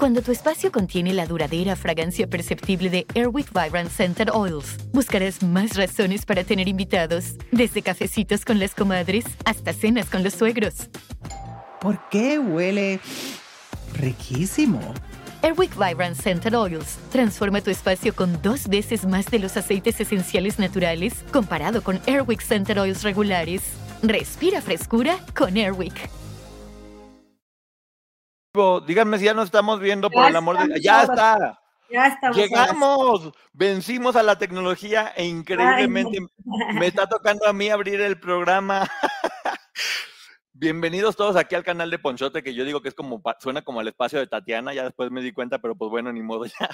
Cuando tu espacio contiene la duradera fragancia perceptible de Airwick Vibrant Scented Oils, buscarás más razones para tener invitados, desde cafecitos con las comadres hasta cenas con los suegros. ¿Por qué huele riquísimo? Airwick Vibrant Scented Oils transforma tu espacio con dos veces más de los aceites esenciales naturales comparado con Airwick Scented Oils regulares. Respira frescura con Airwick. Díganme si ya nos estamos viendo por el amor de ¡Ya está! Ya estamos. ¡Llegamos! Vencimos a la tecnología e increíblemente me está tocando a mí abrir el programa. Bienvenidos todos aquí al canal de Ponchote, que yo digo que es como, suena como el espacio de Tatiana, ya después me di cuenta, pero pues bueno, ni modo, ya,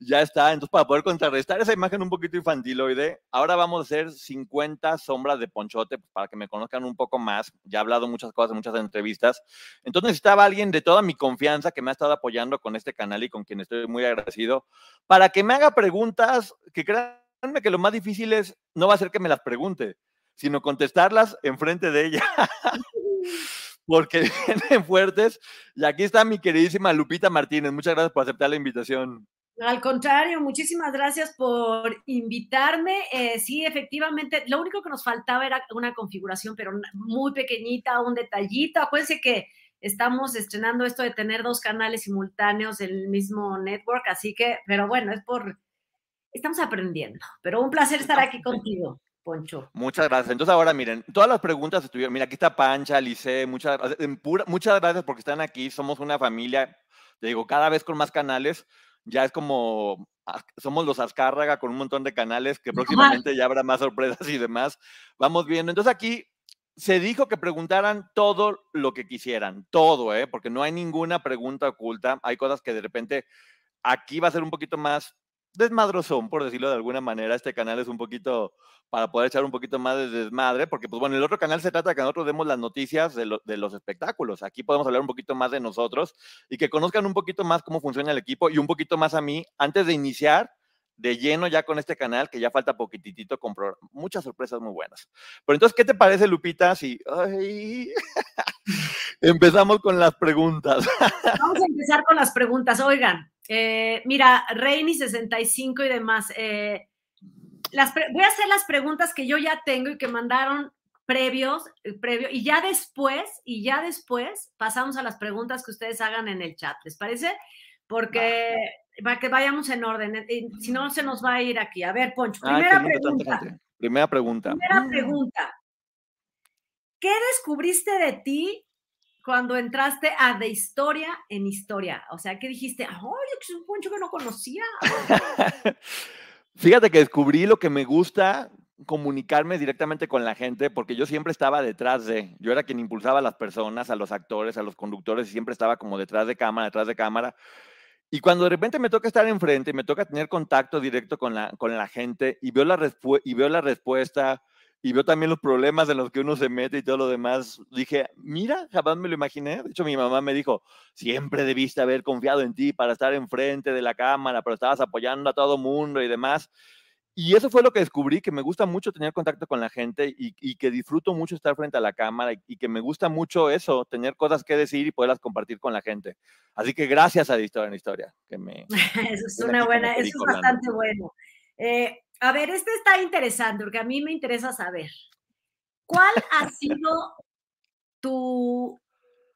ya está. Entonces, para poder contrarrestar esa imagen un poquito infantiloide, ahora vamos a hacer 50 sombras de Ponchote, pues, para que me conozcan un poco más. Ya he hablado muchas cosas en muchas entrevistas. Entonces necesitaba alguien de toda mi confianza que me ha estado apoyando con este canal y con quien estoy muy agradecido, para que me haga preguntas que créanme que lo más difícil es, no va a ser que me las pregunte, sino contestarlas enfrente de ella. porque vienen fuertes. Y aquí está mi queridísima Lupita Martínez. Muchas gracias por aceptar la invitación. Al contrario, muchísimas gracias por invitarme. Eh, sí, efectivamente, lo único que nos faltaba era una configuración, pero muy pequeñita, un detallito. Acuérdense que estamos estrenando esto de tener dos canales simultáneos del mismo network, así que, pero bueno, es por, estamos aprendiendo. Pero un placer estar aquí contigo. Poncho. Muchas gracias. Entonces ahora miren, todas las preguntas estuvieron, mira, aquí está Pancha, Lice, muchas, muchas gracias porque están aquí, somos una familia, te digo, cada vez con más canales, ya es como, ah, somos los Azcárraga con un montón de canales que próximamente ya habrá más sorpresas y demás. Vamos viendo. Entonces aquí se dijo que preguntaran todo lo que quisieran, todo, ¿eh? porque no hay ninguna pregunta oculta, hay cosas que de repente aquí va a ser un poquito más desmadrosón, por decirlo de alguna manera. Este canal es un poquito para poder echar un poquito más de desmadre, porque pues bueno, el otro canal se trata de que nosotros demos las noticias de, los espectáculos. Aquí podemos hablar un poquito más de nosotros y que conozcan un poquito más cómo funciona el equipo y un poquito más a mí antes de iniciar de lleno ya con este canal, que ya falta poquitito con muchas sorpresas muy buenas. Pero entonces, ¿qué te parece, Lupita? Si empezamos con las preguntas. Vamos a empezar con las preguntas. Oigan, eh, mira, Reini65 y demás. Eh, voy a hacer las preguntas que yo ya tengo y que mandaron previos, eh, previo, y ya después, y ya después pasamos a las preguntas que ustedes hagan en el chat, ¿les parece? Porque para que vayamos en orden, si no se nos va a ir aquí. A ver, Poncho, primera pregunta. Primera pregunta. Primera pregunta. ¿Qué descubriste de ti cuando entraste a De Historia en Historia? O sea, ¿qué dijiste? ¡Ay, es un Poncho que no conocía! Fíjate que descubrí lo que me gusta comunicarme directamente con la gente, porque yo siempre estaba detrás de, yo era quien impulsaba a las personas, a los actores, a los conductores, y siempre estaba como detrás de cámara, detrás de cámara. Y cuando de repente me toca estar enfrente, me toca tener contacto directo con la, con la gente y veo la, y veo la respuesta, y veo también los problemas en los que uno se mete y todo lo demás. Dije, mira, jamás me lo imaginé. De hecho, mi mamá me dijo, siempre debiste haber confiado en ti para estar enfrente de la cámara, pero estabas apoyando a todo mundo y demás. Y eso fue lo que descubrí, que me gusta mucho tener contacto con la gente y, que disfruto mucho estar frente a la cámara y, que me gusta mucho eso, tener cosas que decir y poderlas compartir con la gente. Así que gracias a Historia en Historia. Que me, eso es una buena, eso es bastante bueno. Eh, a ver, este está interesante porque a mí me interesa saber. ¿Cuál ha sido tu,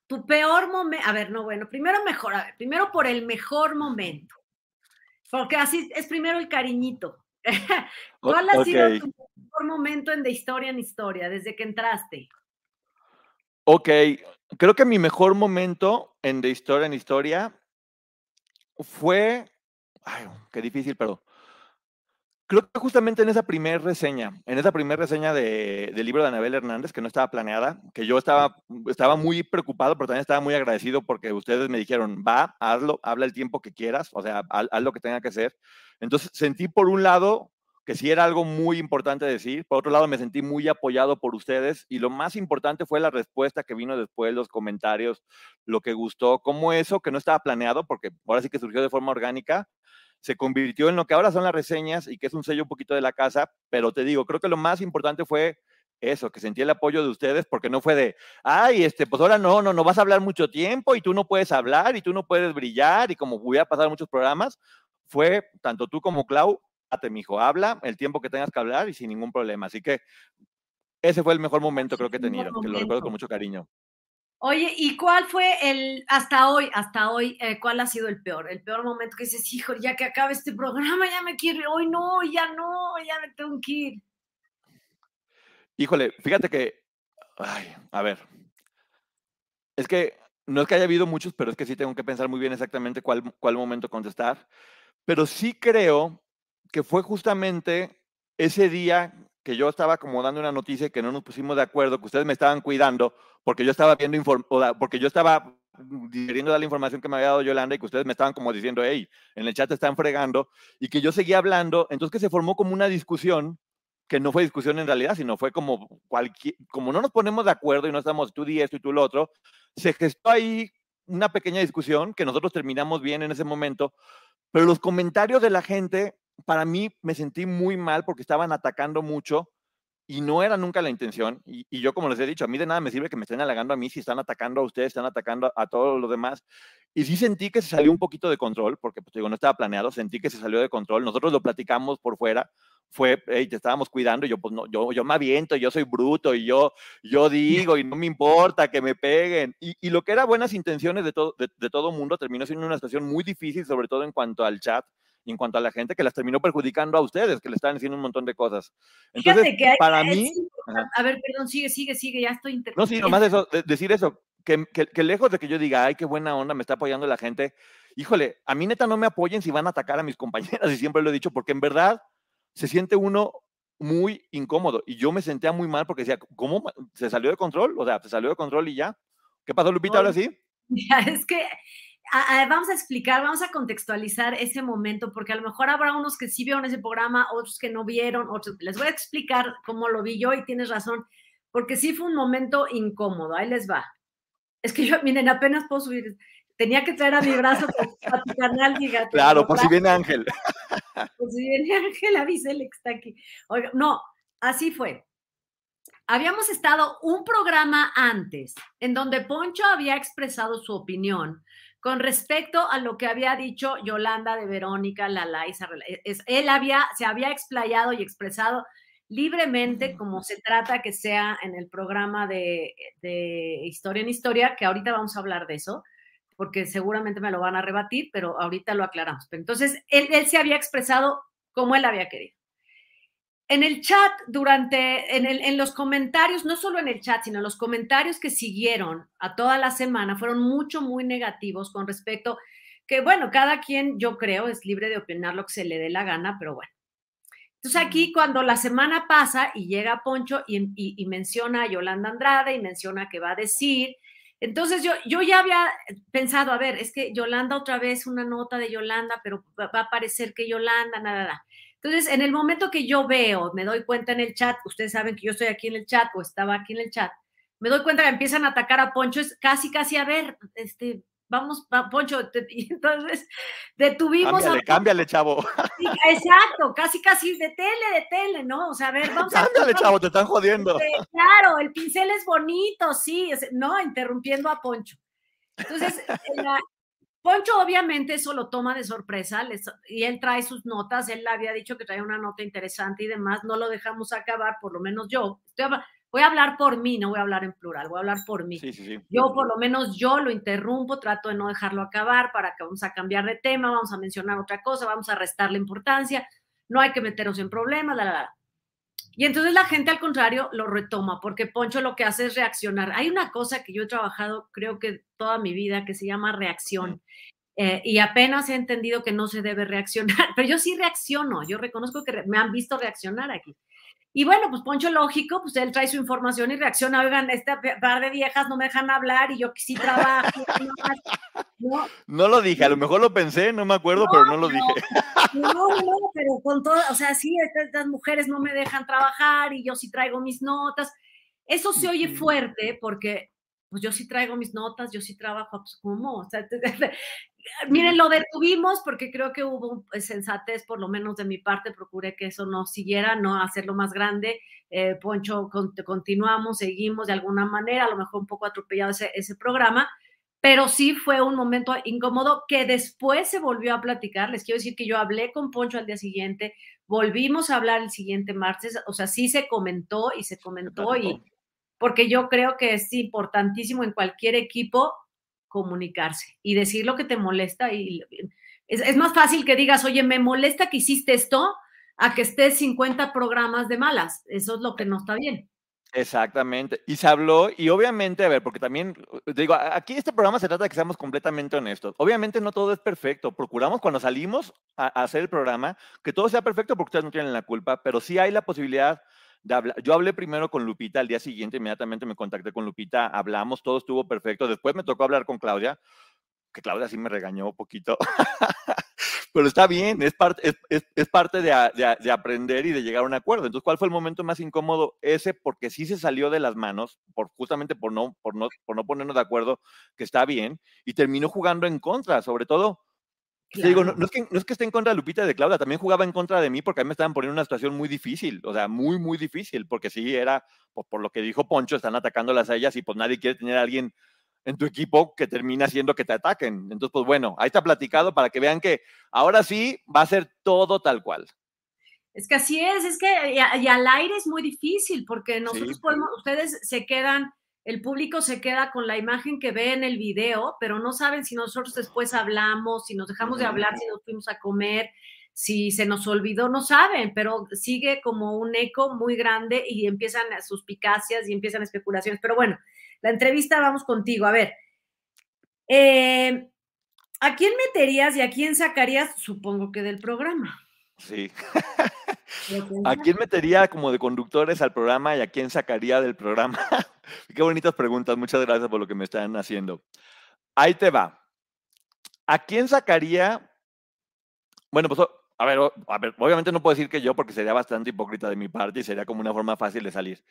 tu peor momento? A ver, no, bueno, primero mejor, a ver, primero por el mejor momento. Porque así es primero el cariñito. ¿Cuál ha sido tu mejor momento en De Historia en Historia desde que entraste? Ok, creo que mi mejor momento en De Historia en Historia fue, ay, qué difícil, pero Creo que justamente en esa primera reseña, en esa primera reseña de, del libro de Anabel Hernández, que no estaba planeada, que yo estaba, estaba muy preocupado, pero también estaba muy agradecido porque ustedes me dijeron, va, hazlo, habla el tiempo que quieras, o sea, haz, haz lo que tenga que hacer. Entonces sentí por un lado que sí era algo muy importante decir, por otro lado me sentí muy apoyado por ustedes y lo más importante fue la respuesta que vino después, los comentarios, lo que gustó, cómo eso que no estaba planeado, porque ahora sí que surgió de forma orgánica, se convirtió en lo que ahora son las reseñas y que es un sello un poquito de la casa, pero te digo, creo que lo más importante fue eso, que sentí el apoyo de ustedes, porque no fue de, ay, este, pues ahora no, no, no vas a hablar mucho tiempo y tú no puedes hablar y tú no puedes brillar y como voy a pasar muchos programas, fue tanto tú como Clau, mi mijo, habla el tiempo que tengas que hablar y sin ningún problema. Así que ese fue el mejor momento creo que he tenido, que lo recuerdo con mucho cariño. Oye, ¿y cuál fue el, hasta hoy, hasta hoy, eh, cuál ha sido el peor? El peor momento que dices, hijo, ya que acabe este programa, ya me quiero, hoy no, ya no, ya me tengo que ir. Híjole, fíjate que, ay, a ver, es que no es que haya habido muchos, pero es que sí tengo que pensar muy bien exactamente cuál, cuál momento contestar, pero sí creo que fue justamente ese día que yo estaba como dando una noticia que no nos pusimos de acuerdo, que ustedes me estaban cuidando, porque yo estaba viendo, porque yo estaba digeriendo la información que me había dado Yolanda y que ustedes me estaban como diciendo, hey, en el chat están fregando, y que yo seguía hablando, entonces que se formó como una discusión, que no fue discusión en realidad, sino fue como cualquier, como no nos ponemos de acuerdo y no estamos tú di esto y tú lo otro, se gestó ahí una pequeña discusión que nosotros terminamos bien en ese momento, pero los comentarios de la gente para mí me sentí muy mal porque estaban atacando mucho y no era nunca la intención. Y, yo, como les he dicho, a mí de nada me sirve que me estén halagando a mí si están atacando a ustedes, están atacando a, todos los demás. Y sí sentí que se salió un poquito de control, porque pues, digo, no estaba planeado, sentí que se salió de control. Nosotros lo platicamos por fuera, fue, hey, te estábamos cuidando, yo, pues no, yo, yo me aviento, yo soy bruto, y yo, yo digo, y no me importa que me peguen. Y, lo que era buenas intenciones de todo, de, de todo mundo terminó siendo una situación muy difícil, sobre todo en cuanto al chat y en cuanto a la gente que las terminó perjudicando a ustedes, que le están haciendo un montón de cosas. Entonces, para mí... a ver, perdón, sigue, sigue, sigue, ya estoy No, sí, nomás eso, decir eso, que, que, lejos de que yo diga, ay, qué buena onda, me está apoyando la gente, híjole, a mí neta no me apoyen si van a atacar a mis compañeras, y siempre lo he dicho, porque en verdad se siente uno muy incómodo, y yo me sentía muy mal porque decía, ¿cómo se salió de control? O sea, se salió de control y ya. ¿Qué pasó, Lupita, ahora sí? Ya, es que vamos a explicar, vamos a contextualizar ese momento, porque a lo mejor habrá unos que sí vieron ese programa, otros que no vieron, otros. Les voy a explicar cómo lo vi yo y tienes razón, porque sí fue un momento incómodo. Ahí les va. Es que yo, miren, apenas puedo subir. Tenía que traer a mi brazo a tu canal, fíjate. Claro, por si viene Ángel. Por si viene Ángel, avísele que está aquí. Oiga, no, así fue habíamos estado un programa antes en donde Poncho había expresado su opinión con respecto a lo que había dicho Yolanda de Verónica, la es, él había, se había explayado y expresado libremente como se trata que sea en el programa de, Historia en Historia, que ahorita vamos a hablar de eso, porque seguramente me lo van a rebatir, pero ahorita lo aclaramos. Entonces, él, él se había expresado como él había querido en el chat, durante, en, los comentarios, no solo en el chat, sino en los comentarios que siguieron a toda la semana, fueron mucho, muy negativos con respecto que, bueno, cada quien, yo creo, es libre de opinar lo que se le dé la gana, pero bueno. Entonces aquí cuando la semana pasa y llega Poncho y, menciona a Yolanda Andrade y menciona que va a decir, entonces yo, yo ya había pensado, a ver, es que Yolanda otra vez, una nota de Yolanda, pero va, a parecer que Yolanda, nada, nada. Entonces, en el momento que yo veo, me doy cuenta en el chat, ustedes saben que yo estoy aquí en el chat o estaba aquí en el chat, me doy cuenta que empiezan a atacar a Poncho, es casi, casi, a ver, este, vamos, Poncho, y entonces detuvimos cámbiale, a... Cámbiale, chavo. exacto, casi, casi, de tele, de tele, ¿no? O sea, a ver, vamos a... Cámbiale, chavo, te están jodiendo. Claro, el pincel es bonito, sí, no, interrumpiendo a Poncho. Entonces, la, Poncho obviamente eso lo toma de sorpresa y él trae sus notas, él había dicho que traía una nota interesante y demás, no lo dejamos acabar, por lo menos yo. voy a hablar por mí, no voy a hablar en plural, voy a hablar por mí. Yo por lo menos yo lo interrumpo, trato de no dejarlo acabar para que vamos a cambiar de tema, vamos a mencionar otra cosa, vamos a restarle importancia, no hay que meternos en problemas, la, la, la. Y entonces la gente al contrario lo retoma, porque Poncho lo que hace es reaccionar. Hay una cosa que yo he trabajado, creo que toda mi vida, que se llama reacción. eh, y apenas he entendido que no se debe reaccionar, pero yo sí reacciono, yo reconozco que me han visto reaccionar aquí. Y bueno, pues Poncho lógico, pues él trae su información y reacciona, oigan, este par de viejas no me dejan hablar y yo sí trabajo. no, no lo dije, a lo mejor lo pensé, no me acuerdo, pero no lo dije. No, no, pero con todo, o sea, sí, estas mujeres no me dejan trabajar y yo sí traigo mis notas. Eso se oye fuerte porque pues yo sí traigo mis notas, yo sí trabajo, pues ¿cómo? O sea, miren, lo detuvimos porque creo que hubo pues, sensatez, por lo menos de mi parte, procuré que eso no siguiera, no hacerlo más grande. Eh, Poncho, continuamos, seguimos de alguna manera, a lo mejor un poco atropellado ese, ese programa, pero sí fue un momento incómodo que después se volvió a platicar. Les quiero decir que yo hablé con Poncho al día siguiente, volvimos a hablar el siguiente martes, o sea, sí se comentó y se comentó y porque yo creo que es importantísimo en cualquier equipo comunicarse y decir lo que te molesta y es, más fácil que digas, oye, me molesta que hiciste esto a que estés 50 programas de malas. Eso es lo que no está bien. Exactamente. Y se habló, y obviamente, a ver, porque también, digo, aquí este programa se trata de que seamos completamente honestos. Obviamente no todo es perfecto. Procuramos cuando salimos a, a hacer el programa que todo sea perfecto porque ustedes no tienen la culpa, pero sí hay la posibilidad yo hablé primero con Lupita, al día siguiente inmediatamente me contacté con Lupita, hablamos, todo estuvo perfecto. Después me tocó hablar con Claudia, que Claudia sí me regañó un poquito. Pero está bien, es parte, es, parte de, de, aprender y de llegar a un acuerdo. Entonces, ¿cuál fue el momento más incómodo? Ese, porque sí se salió de las manos, por, justamente por no, por, no, por no ponernos de acuerdo, que está bien, y terminó jugando en contra, sobre todo digo, no, es que, no, es que, esté en contra de Lupita y de Claudia, también jugaba en contra de mí porque a mí me estaban poniendo en una situación muy difícil, o sea, muy, muy difícil, porque sí era, por, por lo que dijo Poncho, están atacándolas a ellas y pues nadie quiere tener a alguien en tu equipo que termina haciendo que te ataquen. Entonces, pues bueno, ahí está platicado para que vean que ahora sí va a ser todo tal cual. Es que así es, es que y, al aire es muy difícil porque nosotros podemos, ustedes se quedan el público se queda con la imagen que ve en el video, pero no saben si nosotros después hablamos, si nos dejamos de hablar, si nos fuimos a comer, si se nos olvidó, no saben, pero sigue como un eco muy grande y empiezan suspicacias y empiezan especulaciones. Pero bueno, la entrevista vamos contigo. A ver, eh, ¿a quién meterías y a quién sacarías? Supongo que del programa. Sí. ¿A quién metería como de conductores al programa y a quién sacaría del programa? Qué bonitas preguntas. Muchas gracias por lo que me están haciendo. Ahí te va. ¿A quién sacaría? Bueno, pues a ver, a ver, obviamente no puedo decir que yo porque sería bastante hipócrita de mi parte y sería como una forma fácil de salir.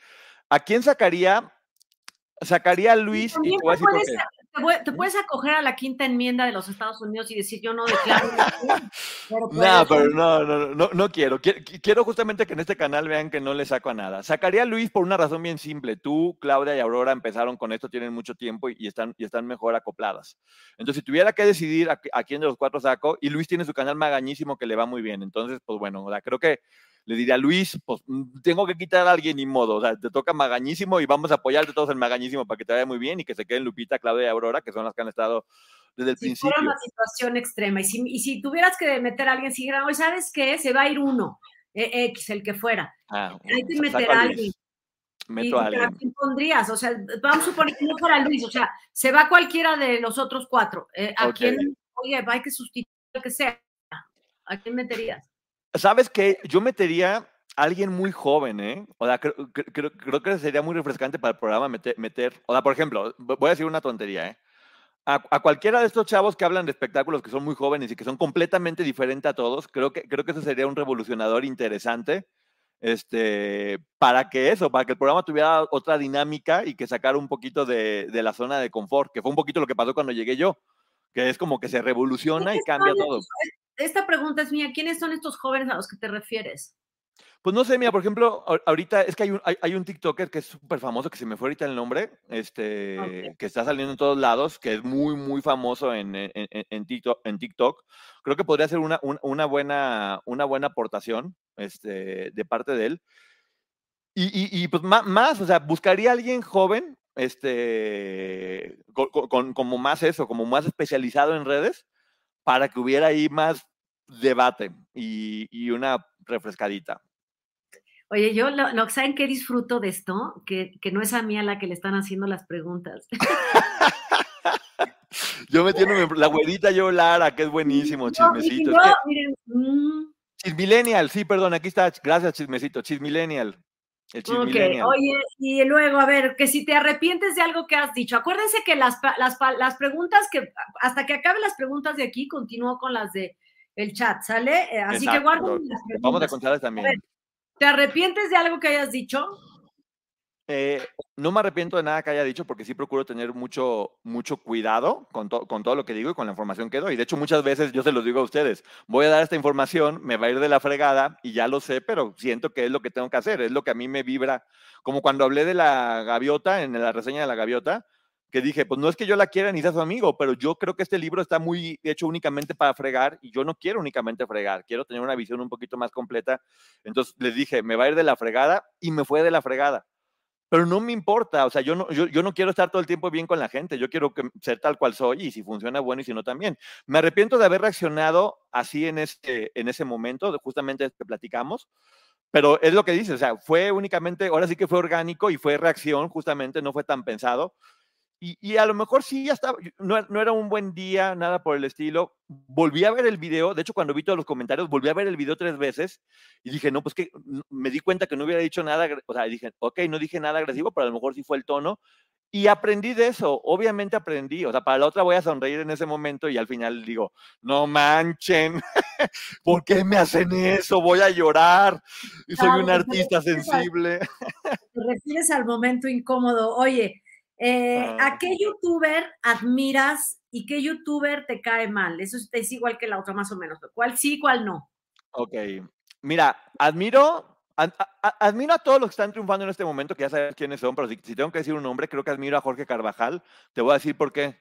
¿A quién sacaría? Sacaría a Luis y, te, puedes acoger a la quinta enmienda de los Estados Unidos y decir yo no declaro. no, pero no, no, no, no quiero. quiero. justamente que en este canal vean que no le saco a nada. Sacaría a Luis por una razón bien simple. Tú, Claudia y Aurora empezaron con esto, tienen mucho tiempo y, están, y están mejor acopladas. Entonces, si tuviera que decidir a, a, quién de los cuatro saco, y Luis tiene su canal magañísimo que le va muy bien. Entonces, pues bueno, creo que le diría a Luis, pues mm, tengo que quitar a alguien ni modo, o sea, te toca Magañísimo y vamos a apoyarte todos en Magañísimo para que te vaya muy bien y que se queden Lupita, Claudia y Aurora, que son las que han estado desde el principio. Fuera una situación extrema. Y si, y si, tuvieras que meter a alguien, si hoy ¿sabes qué? Se va a ir uno, e, X, el que fuera. Ah, Hay que meter a alguien. Meto a alguien. quién pondrías? O sea, vamos a suponer que no fuera Luis, o sea, se va cualquiera de los otros cuatro. Eh, ¿A quién? Oye, hay que sustituir al que sea. ¿A quién meterías? ¿Sabes qué? Yo metería a alguien muy joven, ¿eh? O sea, creo, que sería muy refrescante para el programa meter, o sea, por ejemplo, voy a decir una tontería, ¿eh? A, cualquiera de estos chavos que hablan de espectáculos que son muy jóvenes y que son completamente diferentes a todos, creo que, creo que eso sería un revolucionador interesante este, para que eso, para que el programa tuviera otra dinámica y que sacara un poquito de, de, la zona de confort, que fue un poquito lo que pasó cuando llegué yo, que es como que se revoluciona y cambia todo esta pregunta es mía. ¿Quiénes son estos jóvenes a los que te refieres? Pues no sé, mira, por ejemplo, ahorita es que hay un, hay, un TikToker que es súper famoso, que se me fue ahorita el nombre, este, que está saliendo en todos lados, que es muy, muy famoso en, en, en, TikTok, en TikTok. Creo que podría ser una, una, buena, una buena aportación este, de parte de él. Y, y, pues más, o sea, buscaría a alguien joven, este, con, como más eso, como más especializado en redes, para que hubiera ahí más debate y, una refrescadita. Oye, yo lo, saben que disfruto de esto, que, no es a mí a la que le están haciendo las preguntas. yo metiéndome la güerita yo Lara, que es buenísimo, chismecito. Mm. Chismillennial, sí, perdón, aquí está, gracias chismecito, chismillennial. El ok, oye, y luego, a ver, que si te arrepientes de algo que has dicho, acuérdense que las, las, las preguntas que, hasta que acabe las preguntas de aquí, continúo con las de el chat, ¿sale? Eh, así que guardo Vamos a contarles también. ¿Te arrepientes de algo que hayas dicho? Eh, no me arrepiento de nada que haya dicho porque sí procuro tener mucho, mucho cuidado con, con, todo lo que digo y con la información que doy. De hecho, muchas veces yo se los digo a ustedes, voy a dar esta información, me va a ir de la fregada y ya lo sé, pero siento que es lo que tengo que hacer, es lo que a mí me vibra. Como cuando hablé de la gaviota, en la reseña de la gaviota, que dije, pues no es que yo la quiera ni sea su amigo, pero yo creo que este libro está muy hecho únicamente para fregar y yo no quiero únicamente fregar, quiero tener una visión un poquito más completa. Entonces les dije, me va a ir de la fregada y me fue de la fregada pero no me importa, o sea, yo no, yo, yo, no quiero estar todo el tiempo bien con la gente, yo quiero que, ser tal cual soy y si funciona bueno y si no también. Me arrepiento de haber reaccionado así en, este, en ese momento, justamente que platicamos, pero es lo que dice, o sea, fue únicamente, ahora sí que fue orgánico y fue reacción, justamente, no fue tan pensado. Y, a lo mejor sí, ya estaba, no, no, era un buen día, nada por el estilo. Volví a ver el video, de hecho cuando vi todos los comentarios, volví a ver el video tres veces y dije, no, pues que me di cuenta que no hubiera dicho nada, o sea, dije, ok, no dije nada agresivo, pero a lo mejor sí fue el tono. Y aprendí de eso, obviamente aprendí, o sea, para la otra voy a sonreír en ese momento y al final digo, no manchen, ¿por qué me hacen eso? Voy a llorar, y soy un artista sensible. Te refieres al momento incómodo, oye, eh, ¿A ah. qué youtuber admiras y qué youtuber te cae mal? Eso es, igual que la otra, más o menos. ¿Cuál sí, cuál no? Ok. Mira, admiro, admiro a todos los que están triunfando en este momento, que ya sabes quiénes son, pero si, si tengo que decir un nombre, creo que admiro a Jorge Carvajal. Te voy a decir por qué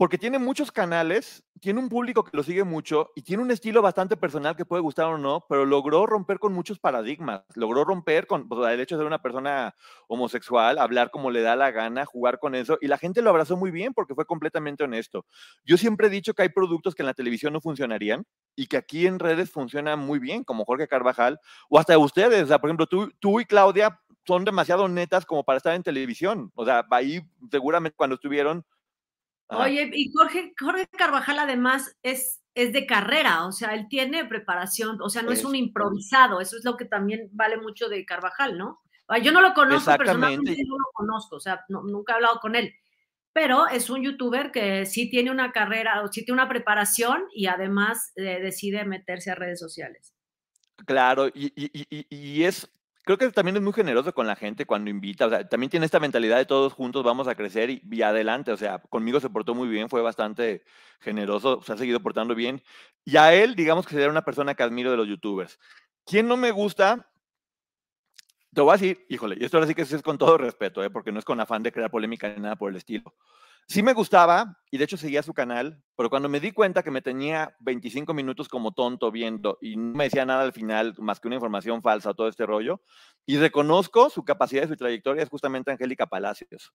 porque tiene muchos canales, tiene un público que lo sigue mucho y tiene un estilo bastante personal que puede gustar o no, pero logró romper con muchos paradigmas, logró romper con el hecho de ser una persona homosexual, hablar como le da la gana, jugar con eso, y la gente lo abrazó muy bien porque fue completamente honesto. Yo siempre he dicho que hay productos que en la televisión no funcionarían y que aquí en redes funcionan muy bien, como Jorge Carvajal, o hasta ustedes, o sea, por ejemplo, tú, tú y Claudia son demasiado netas como para estar en televisión, o sea, ahí seguramente cuando estuvieron Oye, y Jorge, Jorge Carvajal además es, es de carrera, o sea, él tiene preparación, o sea, no es, un improvisado, eso es lo que también vale mucho de Carvajal, ¿no? Yo no lo conozco personalmente, no lo conozco, o sea, nunca he hablado con él, pero es un youtuber que sí tiene una carrera, o sí tiene una preparación y además eh, decide meterse a redes sociales. Claro, y, y, y, es creo que también es muy generoso con la gente cuando invita, o sea, también tiene esta mentalidad de todos juntos vamos a crecer y, adelante, o sea, conmigo se portó muy bien, fue bastante generoso, se ha seguido portando bien. Y a él, digamos que sería una persona que admiro de los youtubers. ¿Quién no me gusta? Te voy a decir, híjole, y esto ahora sí que es con todo respeto, ¿eh? porque no es con afán de crear polémica ni nada por el estilo. Sí me gustaba y de hecho seguía su canal, pero cuando me di cuenta que me tenía 25 minutos como tonto viendo y no me decía nada al final más que una información falsa, todo este rollo, y reconozco su capacidad y su trayectoria, es justamente Angélica Palacios.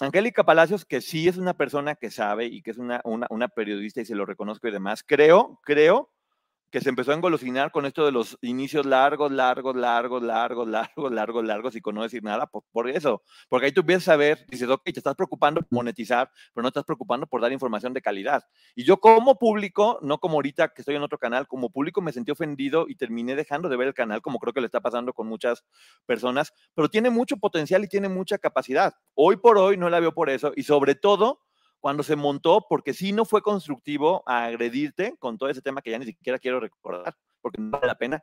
Angélica Palacios, que sí es una persona que sabe y que es una, una, periodista y se lo reconozco y demás, creo, creo que se empezó a engolosinar con esto de los inicios largos, largos, largos, largos, largos, largos, largos y con no decir nada por, por eso. Porque ahí tú empiezas a ver, dices, ok, te estás preocupando por monetizar, pero no estás preocupando por dar información de calidad. Y yo como público, no como ahorita que estoy en otro canal, como público me sentí ofendido y terminé dejando de ver el canal, como creo que le está pasando con muchas personas, pero tiene mucho potencial y tiene mucha capacidad. Hoy por hoy no la veo por eso y sobre todo cuando se montó, porque sí no fue constructivo a agredirte con todo ese tema que ya ni siquiera quiero recordar, porque no vale la pena.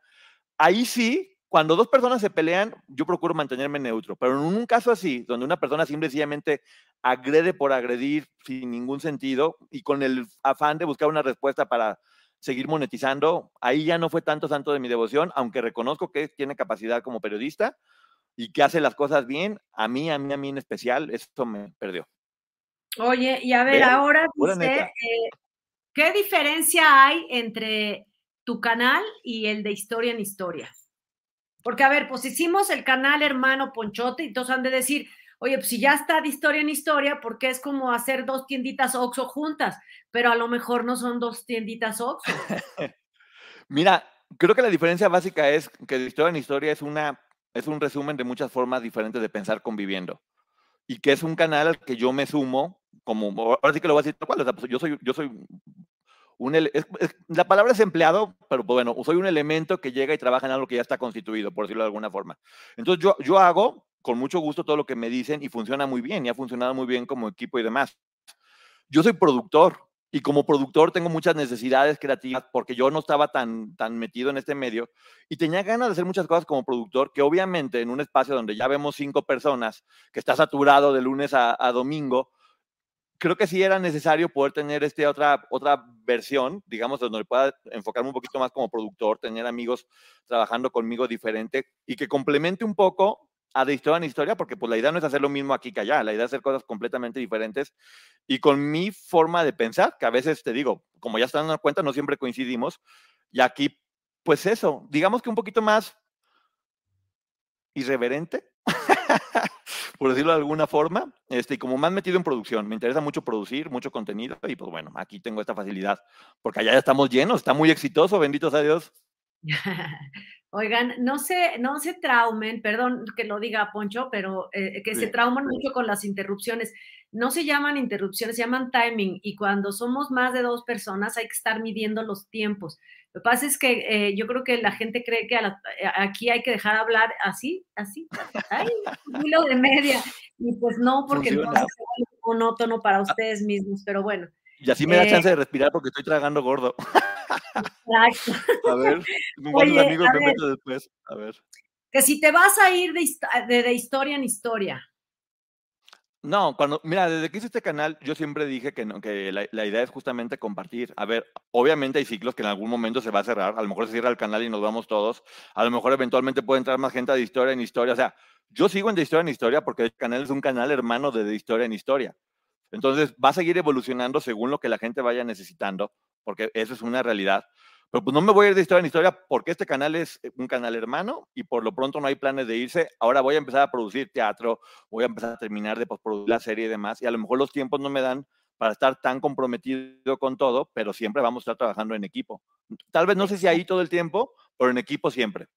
Ahí sí, cuando dos personas se pelean, yo procuro mantenerme neutro, pero en un caso así, donde una persona simplemente agrede por agredir sin ningún sentido y con el afán de buscar una respuesta para seguir monetizando, ahí ya no fue tanto santo de mi devoción, aunque reconozco que tiene capacidad como periodista y que hace las cosas bien, a mí, a mí, a mí en especial, eso me perdió. Oye, y a ver, ahora dice, eh, ¿qué diferencia hay entre tu canal y el de Historia en Historia? Porque, a ver, pues hicimos el canal Hermano Ponchote y todos han de decir, oye, pues si ya está de Historia en Historia, porque es como hacer dos tienditas Oxxo juntas, pero a lo mejor no son dos tienditas Oxxo. Mira, creo que la diferencia básica es que de Historia en Historia es una es un resumen de muchas formas diferentes de pensar conviviendo y que es un canal al que yo me sumo como, ahora sí que lo voy a decir tal cual, o sea, pues yo soy, yo soy un, la palabra es empleado, pero bueno, soy un elemento que llega y trabaja en algo que ya está constituido, por decirlo de alguna forma. Entonces yo, yo hago con mucho gusto todo lo que me dicen y funciona muy bien y ha funcionado muy bien como equipo y demás. Yo soy productor y como productor tengo muchas necesidades creativas porque yo no estaba tan, tan metido en este medio y tenía ganas de hacer muchas cosas como productor que obviamente en un espacio donde ya vemos cinco personas, que está saturado de lunes a, a domingo, creo que sí era necesario poder tener este otra, otra versión, digamos, donde pueda enfocarme un poquito más como productor, tener amigos trabajando conmigo diferente y que complemente un poco a de historia en historia, porque pues la idea no es hacer lo mismo aquí que allá, la idea es hacer cosas completamente diferentes y con mi forma de pensar, que a veces te digo, como ya están dando cuenta, no siempre coincidimos, y aquí, pues eso, digamos que un poquito más irreverente, por decirlo de alguna forma, este, y como más metido en producción. Me interesa mucho producir, mucho contenido, y pues bueno, aquí tengo esta facilidad, porque allá ya estamos llenos, está muy exitoso, benditos a Dios. Oigan, no se, no se traumen, perdón que lo diga Poncho, pero eh, que se trauman mucho con las interrupciones. No se llaman interrupciones, se llaman timing, y cuando somos más de dos personas hay que estar midiendo los tiempos. Lo que pasa es que eh, yo creo que la gente cree que aquí hay que dejar hablar así, así, ay, hilo de media. Y pues no, porque entonces se vuelve monótono para ustedes mismos, pero bueno. Y así me da chance de eh, respirar porque estoy tragando gordo. Exacto. A ver, un amigo me meto después. A ver. Que si te vas a ir de, de historia en historia, no, cuando, mira, desde que hice este canal, yo siempre dije que, no, que la, idea es justamente compartir. A ver, obviamente hay ciclos que en algún momento se va a cerrar, a lo mejor se cierra el canal y nos vamos todos, a lo mejor eventualmente puede entrar más gente de historia en historia, o sea, yo sigo en de historia en historia porque el canal es un canal hermano de de historia en historia. Entonces va a seguir evolucionando según lo que la gente vaya necesitando, porque eso es una realidad. Pero pues no me voy a ir de historia en historia porque este canal es eh, un canal hermano y por lo pronto no hay planes de irse. Ahora voy a empezar a producir teatro, voy a empezar a terminar de producir la serie y demás. Y a lo mejor los tiempos no me dan para estar tan comprometido con todo, pero siempre vamos a estar trabajando en equipo. Tal vez no sé si ahí todo el tiempo, pero en equipo siempre.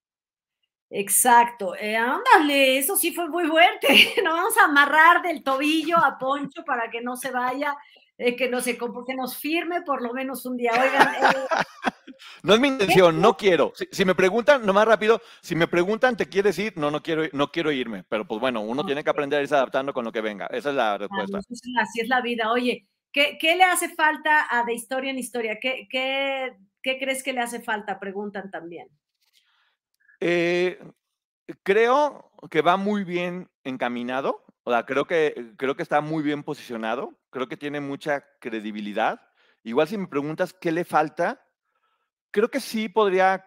Exacto. Eh, ándale, eso sí fue muy fuerte. Nos vamos a amarrar del tobillo a Poncho para que no se vaya, eh, que, no se, que nos firme por lo menos un día. Oigan, eh, no es mi intención, no quiero. Si, me preguntan, nomás rápido, si me preguntan, ¿te quieres ir? No, no quiero, no quiero irme. Pero pues bueno, uno tiene que aprender a irse adaptando con lo que venga. Esa es la respuesta. así es la vida. Oye, ¿qué, le hace falta a De Historia en Historia? ¿Qué, qué, crees que le hace falta? Preguntan también. Eh, creo que va muy bien encaminado. O sea, creo que, creo que está muy bien posicionado. Creo que tiene mucha credibilidad. Igual si me preguntas qué le falta, creo que sí podría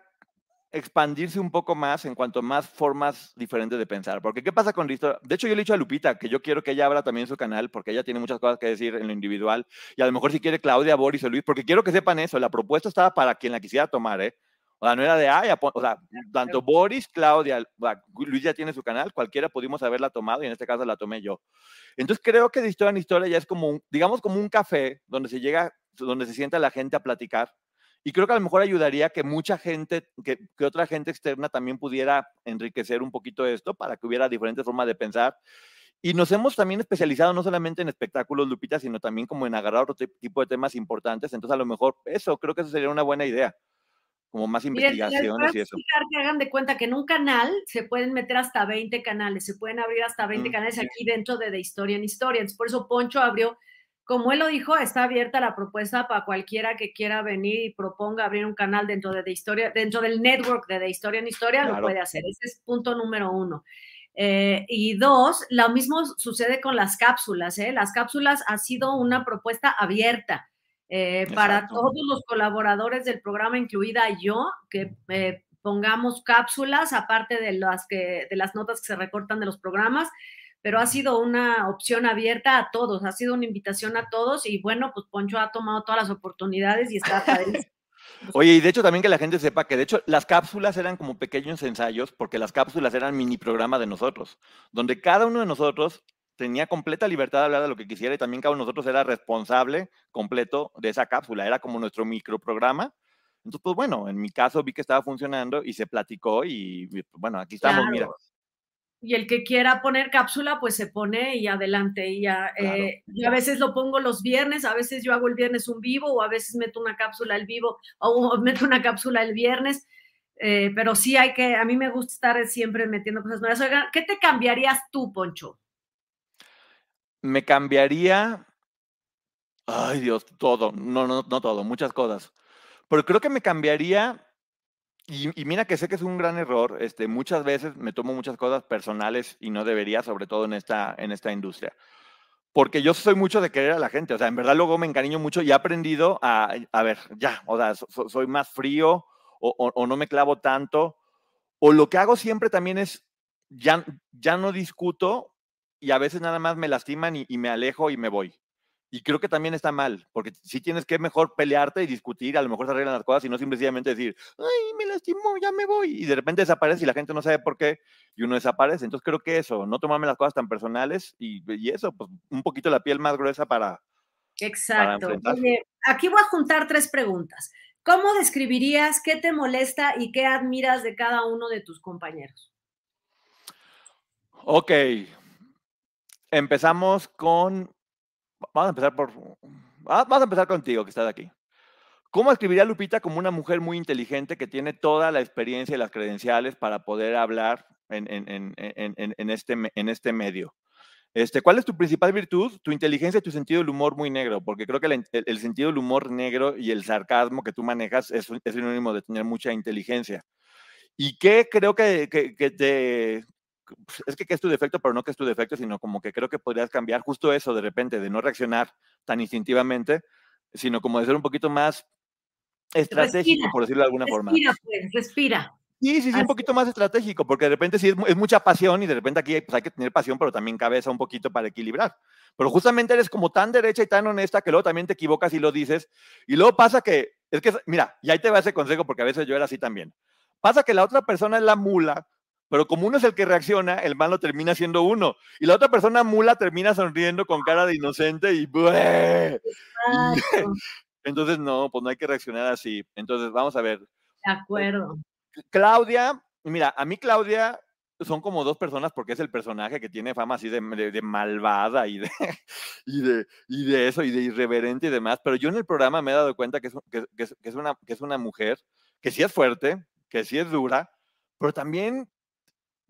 expandirse un poco más en cuanto a más formas diferentes de pensar. Porque, ¿qué pasa con Listo? De hecho, yo le he dicho a Lupita que yo quiero que ella abra también su canal, porque ella tiene muchas cosas que decir en lo individual. Y a lo mejor si quiere Claudia, Boris o Luis, porque quiero que sepan eso. La propuesta estaba para quien la quisiera tomar, ¿eh? O sea, no era de, ay, o sea, tanto Boris, Claudia, Luis ya tiene su canal, cualquiera pudimos haberla tomado y en este caso la tomé yo. Entonces creo que de historia en historia ya es como, digamos, como un café donde se llega, donde se sienta la gente a platicar y creo que a lo mejor ayudaría que mucha gente, que, otra gente externa también pudiera enriquecer un poquito esto para que hubiera diferentes formas de pensar. Y nos hemos también especializado no solamente en espectáculos, Lupita, sino también como en agarrar otro tipo de temas importantes. Entonces, a lo mejor eso, creo que eso sería una buena idea. Como más investigaciones y eso. Que hagan de cuenta que en un canal se pueden meter hasta 20 canales, se pueden abrir hasta 20 mm, canales aquí dentro de De Historia en Historia. Por eso Poncho abrió como él lo dijo, está abierta la propuesta para cualquiera que quiera venir y proponga abrir un canal dentro de, Historia, dentro del network de, de Historia en Historia, lo puede hacer. Ese es punto número uno. Eh, y dos, lo mismo sucede con las cápsulas. ¿eh? Las cápsulas ha sido una propuesta abierta eh, para todos los colaboradores del programa, incluida yo, que pongamos cápsulas, aparte de las, que, de las notas que se recortan de los programas pero ha sido una opción abierta a todos, ha sido una invitación a todos y bueno, pues Poncho ha tomado todas las oportunidades y está padrísimo. Oye, y de hecho también que la gente sepa que de hecho las cápsulas eran como pequeños ensayos, porque las cápsulas eran mini programa de nosotros, donde cada uno de nosotros tenía completa libertad de hablar de lo que quisiera y también cada uno de nosotros era responsable completo de esa cápsula, era como nuestro microprograma. Entonces, pues bueno, en mi caso vi que estaba funcionando y se platicó y bueno, aquí estamos, mira. y el que quiera poner cápsula, pues se pone y adelante. Y ya, eh, yo a veces lo pongo los viernes, a veces yo hago el viernes un vivo, o a veces meto una cápsula al vivo, o meto una cápsula el viernes. Eh, pero sí hay que, a mí me gusta estar siempre metiendo cosas nuevas. Oigan, ¿qué te cambiarías tú, Poncho? Me cambiaría, ay Dios, todo, no, no, no todo, muchas cosas. Pero creo que me cambiaría y, mira que sé que es un gran error. Este, muchas veces me tomo muchas cosas personales y no debería, sobre todo en esta, en esta industria. Porque yo soy mucho de querer a la gente. O sea, en verdad luego me encariño mucho y he aprendido a, a ver, ya, o sea, soy más frío o, o, no me clavo tanto. O lo que hago siempre también es, ya, ya no discuto y a veces nada más me lastiman y me alejo y me voy. Y creo que también está mal, porque si tienes que mejor pelearte y discutir, a lo mejor se arreglan las cosas y no simplemente decir, ay, me lastimó, ya me voy. Y de repente desaparece y la gente no sabe por qué y uno desaparece. Entonces creo que eso, no tomarme las cosas tan personales y, y eso, pues un poquito la piel más gruesa para... Exacto. aquí voy a juntar tres preguntas. ¿Cómo describirías qué te molesta y qué admiras de cada uno de tus compañeros? Ok. Empezamos con Vamos a empezar por. Vamos a empezar contigo, que estás aquí. ¿Cómo escribiría Lupita como una mujer muy inteligente que tiene toda la experiencia y las credenciales para poder hablar en, en, en, en este, en este medio? Este, ¿Cuál es tu principal virtud? Tu inteligencia y tu sentido del humor muy negro, porque creo que el, el sentido del humor negro y el sarcasmo que tú manejas es, es sinónimo de tener mucha inteligencia. ¿Y qué creo que, que, que te, es que, es tu defecto, pero no que es tu defecto, sino como que creo que podrías cambiar justo eso de repente, de no reaccionar tan instintivamente, sino como de ser un poquito más estratégico, por decirlo de alguna forma. Respira, pues, respira. Sí, sí, sí, un poquito más estratégico, porque de repente sí es, mucha pasión y de repente aquí pues, hay que tener pasión, pero también cabeza un poquito para equilibrar. Pero justamente eres como tan derecha y tan honesta que luego también te equivocas y lo dices. Y luego pasa que, es que, mira, y ahí te va ese consejo porque a veces yo era así también. Pasa que la otra persona es la mula pero como uno es el que reacciona, el malo termina siendo uno. Y la otra persona mula termina sonriendo con cara de inocente y... Entonces, no, pues no hay que reaccionar así. Entonces, vamos a ver. De acuerdo. Claudia, mira, a mí Claudia son como dos personas porque es el personaje que tiene fama así de, de, malvada y de, y, de, y de eso y de irreverente y demás, pero yo en el programa me he dado cuenta que es, que, que, es una, que es una mujer que sí es fuerte, que sí es dura, pero también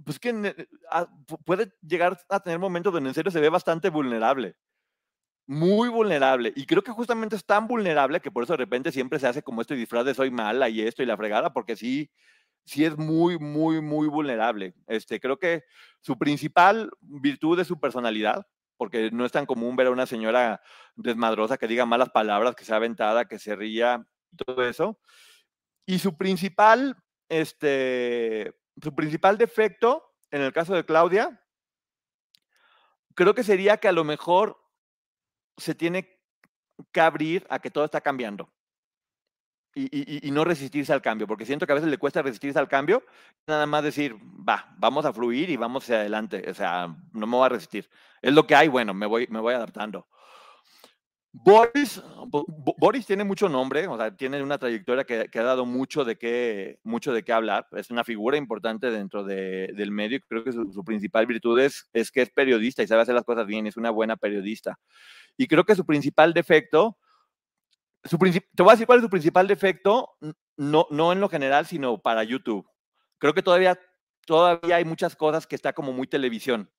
pues que ah, puede llegar a tener momentos donde en serio se ve bastante vulnerable. Muy vulnerable. Y creo que justamente es tan vulnerable que por eso de repente siempre se hace como este disfraz de soy mala y esto y la fregada, porque sí, sí es muy, muy, muy vulnerable. Este, creo que su principal virtud es su personalidad, porque no es tan común ver a una señora desmadrosa que diga malas palabras, que sea aventada, que se ría, todo eso. Y su principal, este, su principal defecto, en el caso de Claudia, creo que sería que a lo mejor se tiene que abrir a que todo está cambiando. Y, no resistirse al cambio, porque siento que a veces le cuesta resistirse al cambio, nada más decir, va, vamos a fluir y vamos hacia adelante, o sea, no me voy a resistir. Es lo que hay, bueno, me voy, me voy adaptando. Boris, Boris tiene mucho nombre, o sea, tiene una trayectoria que, ha dado mucho de, qué, mucho de qué hablar. Es una figura importante dentro del medio. Creo que su, principal virtud es, que es periodista y sabe hacer las cosas bien, es una buena periodista. Y creo que su principal defecto, su te voy a decir cuál es su principal defecto, no, no en lo general, sino para YouTube. Creo que todavía, todavía hay muchas cosas que está como muy televisión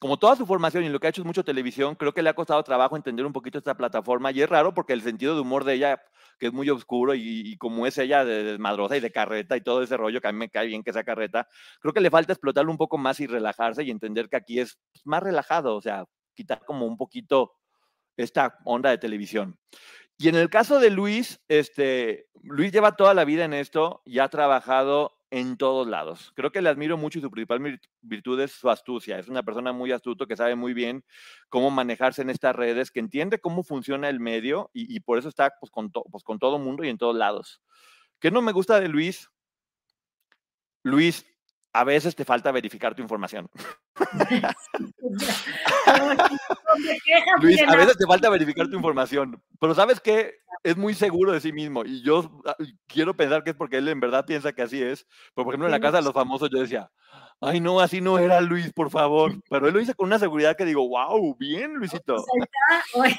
como toda su formación y lo que ha hecho es mucho televisión, creo que le ha costado trabajo entender un poquito esta plataforma y es raro porque el sentido de humor de ella, que es muy oscuro y, como es ella de desmadrosa y de carreta y todo ese rollo que a mí me cae bien que sea carreta, creo que le falta explotarlo un poco más y relajarse y entender que aquí es más relajado, o sea, quitar como un poquito esta onda de televisión. Y en el caso de Luis, este, Luis lleva toda la vida en esto y ha trabajado en todos lados. Creo que le admiro mucho y su principal virtud es su astucia. Es una persona muy astuto que sabe muy bien cómo manejarse en estas redes, que entiende cómo funciona el medio y, por eso está pues, con, pues, con todo mundo y en todos lados. ¿Qué no me gusta de Luis? Luis, a veces te falta verificar tu información. Luis, a veces te falta verificar tu información, pero sabes que es muy seguro de sí mismo y yo quiero pensar que es porque él en verdad piensa que así es. por ejemplo, en la casa de los famosos yo decía, Ay, no, así no era Luis, por favor. Pero él lo hizo con una seguridad que digo, wow, bien, Luisito. Oye,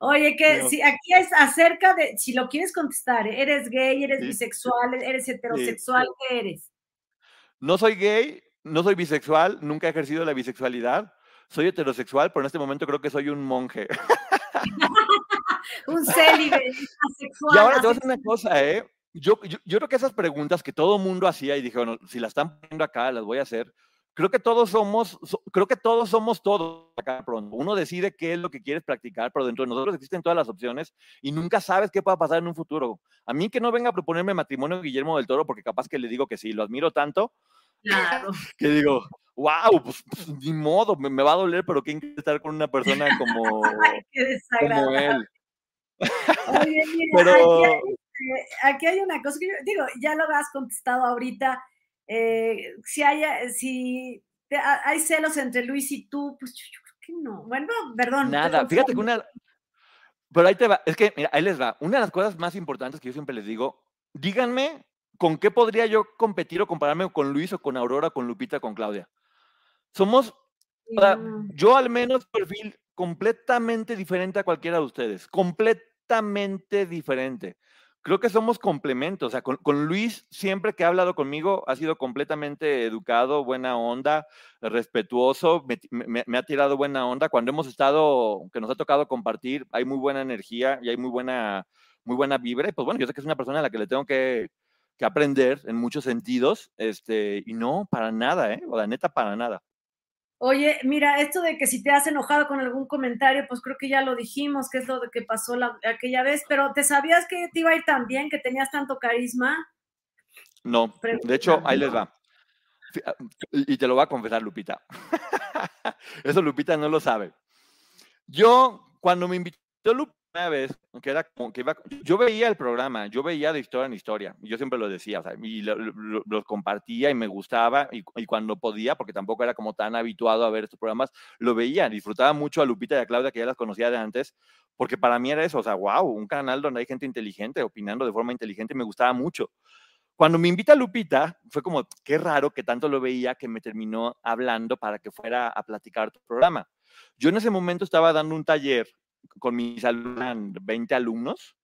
oye, que si aquí es acerca de, si lo quieres contestar, ¿eres gay, eres bisexual, eres heterosexual? ¿Qué eres? No soy gay, no soy bisexual, nunca he ejercido la bisexualidad. Soy heterosexual, pero en este momento creo que soy un monje. un célibe, asexual. Y ahora te voy a decir una cosa, ¿eh? Yo, yo, creo que esas preguntas que todo mundo hacía y dije, bueno, si las están poniendo acá, las voy a hacer. Creo que todos somos, creo que todos somos todos acá pronto. Uno decide qué es lo que quieres practicar, pero dentro de nosotros existen todas las opciones y nunca sabes qué pueda pasar en un futuro. A mí que no venga a proponerme matrimonio Guillermo del Toro, porque capaz que le digo que sí, lo admiro tanto, claro. que digo, wow, pues, pues, ni modo, me, va a doler, pero ¿quién quiere estar con una persona como, como él? Oye, mira, pero... Este, aquí hay una cosa que yo digo, ya lo has contestado ahorita. Eh, si hay, si hay celos entre Luis y tú, pues yo, creo que no. Bueno, perdón. Nada, fíjate que una. Pero ahí te va, es que, mira, ahí les va. Una de las cosas más importantes que yo siempre les digo, díganme con qué podría yo competir o compararme con Luis o con Aurora, con Lupita, con Claudia. Somos, yo al menos perfil completamente diferente a cualquiera de ustedes, completamente diferente creo que somos complementos. O sea, con, Luis, siempre que ha hablado conmigo, ha sido completamente educado, buena onda, respetuoso, me, ha tirado buena onda. Cuando hemos estado, que nos ha tocado compartir, hay muy buena energía y hay muy buena, muy buena vibra. Y pues bueno, yo sé que es una persona a la que le tengo que, que aprender en muchos sentidos, este, y no, para nada, ¿eh? O la neta, para nada. Oye, mira, esto de que si te has enojado con algún comentario, pues creo que ya lo dijimos, que es lo de que pasó aquella vez, pero ¿te sabías que te iba a ir tan bien, que tenías tanto carisma? No, de hecho, ahí les va. Ah, y te lo va a confesar Lupita. Eso Lupita no lo sabe. Yo, cuando me invitó Lupita, una vez, que era como que iba, yo veía el programa, yo veía de historia en historia, yo siempre lo decía, o sea, y los compartía y me gustaba, y, cuando podía, porque tampoco era como tan habituado a ver estos programas, lo veía, disfrutaba mucho a Lupita y a Claudia, que ya las conocía de antes, porque para mí era eso, o sea, wow, un canal donde hay gente inteligente, opinando de forma inteligente, me gustaba mucho. Cuando me invita Lupita, fue como, qué raro que tanto lo veía que me terminó hablando para que fuera a platicar tu programa. Yo en ese momento estaba dando un taller con mis alumnos, 20 alumnos,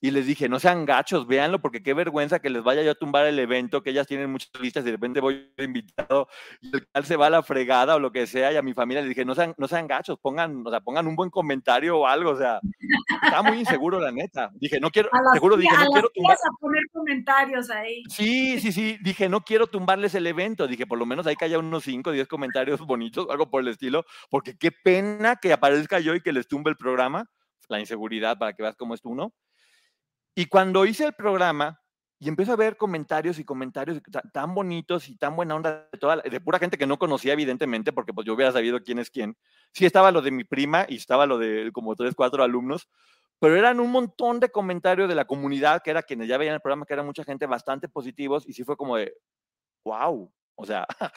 y les dije, no sean gachos, véanlo, porque qué vergüenza que les vaya yo a tumbar el evento, que ellas tienen muchas vistas y de repente voy invitado y el canal se va a la fregada o lo que sea, y a mi familia les dije, no sean, no sean gachos, pongan, o sea, pongan un buen comentario o algo, o sea, estaba muy inseguro, la neta. Dije, no quiero, seguro dije, no quiero tumbar. a poner comentarios ahí. Sí, sí, sí, dije, no quiero tumbarles el evento, dije, por lo menos ahí que haya unos 5, 10 comentarios bonitos, algo por el estilo, porque qué pena que aparezca yo y que les tumbe el programa, la inseguridad para que veas cómo es uno. Y cuando hice el programa y empecé a ver comentarios y comentarios tan bonitos y tan buena onda de, toda, de pura gente que no conocía, evidentemente, porque pues yo hubiera sabido quién es quién. Sí estaba lo de mi prima y estaba lo de como tres, cuatro alumnos, pero eran un montón de comentarios de la comunidad, que era quienes ya veían el programa, que era mucha gente bastante positivos, y sí fue como de, wow, o sea,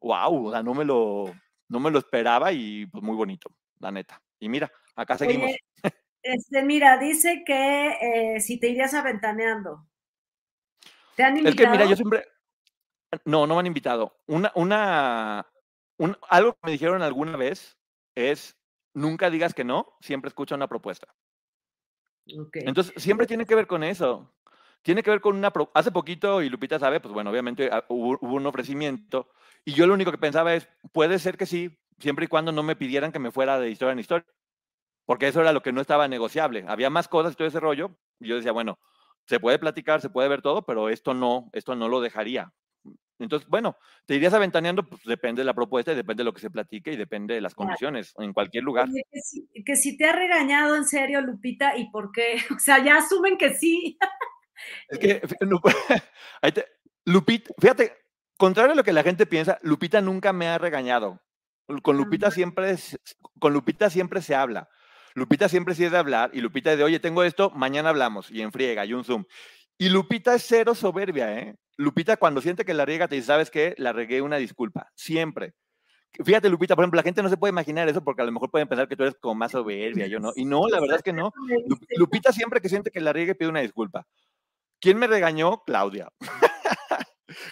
wow, o sea, no me lo, no me lo esperaba y pues muy bonito, la neta. Y mira, acá seguimos. Este, mira, dice que eh, si te irías aventaneando. ¿Te han invitado? Es que mira, yo siempre. No, no me han invitado. Una, una, algo que me dijeron alguna vez es nunca digas que no, siempre escucha una propuesta. Entonces, siempre tiene que ver con eso. Tiene que ver con una... Hace poquito, y Lupita sabe, pues bueno, obviamente ah, hubo, hubo, un ofrecimiento, y yo lo único que pensaba es, puede ser que sí, siempre y cuando no me pidieran que me fuera de historia en historia porque eso era lo que no estaba negociable. Había más cosas y todo ese rollo. Y yo decía, bueno, se puede platicar, se puede ver todo, pero esto no, esto no lo dejaría. Entonces, bueno, te irías aventaneando, pues depende de la propuesta y depende de lo que se platique y depende de las condiciones en cualquier lugar. que, si, te ha regañado en serio, Lupita, ¿y por qué? O sea, ya asumen que sí. Es que, Lupita, fíjate, contrario a lo que la gente piensa, Lupita nunca me ha regañado. Con Lupita siempre, con Lupita siempre se habla. Lupita siempre sí es de hablar y Lupita es de, oye, tengo esto, mañana hablamos y en friega y un Zoom. Y Lupita es cero soberbia, ¿eh? Lupita cuando siente que la riega te dice, ¿sabes qué? La regué una disculpa, siempre. Fíjate, Lupita, por ejemplo, la gente no se puede imaginar eso porque a lo mejor pueden pensar que tú eres como más soberbia, yo no. Y no, la verdad es que no. Lupita siempre que siente que la riegue pide una disculpa. ¿Quién me regañó? Claudia.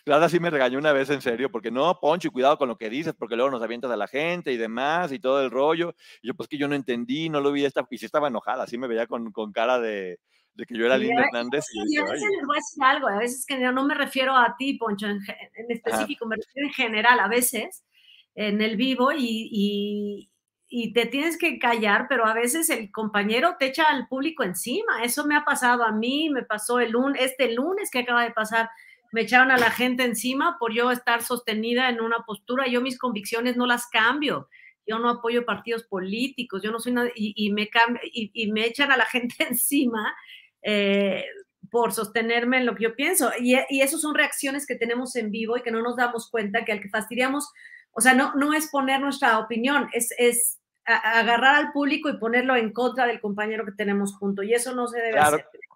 Clara sí me regañó una vez en serio, porque no, Poncho, cuidado con lo que dices, porque luego nos avientas a la gente y demás y todo el rollo. Y yo, pues que yo no entendí, no lo vi, esta, y sí estaba enojada, así me veía con, con cara de, de que yo era Linda Hernández. Y, a veces les voy a decir algo, a veces que no me refiero a ti, Poncho, en, específico, me refiero en general, a veces en el vivo y, y, te tienes que callar, pero a veces el compañero te echa al público encima. Eso me ha pasado a mí, me pasó el lunes, este lunes que acaba de pasar, me echaron a la gente encima por yo estar sostenida en una postura. Yo mis convicciones no las cambio. Yo no apoyo partidos políticos, yo no soy nada, y, me y, me echan a la gente encima eh, por sostenerme en lo que yo pienso. Y, y eso son reacciones que tenemos en vivo y que no nos damos cuenta que al que fastidiamos, o sea, no, no es poner nuestra opinión, es, es agarrar al público y ponerlo en contra del compañero que tenemos junto. Y eso no se debe hacer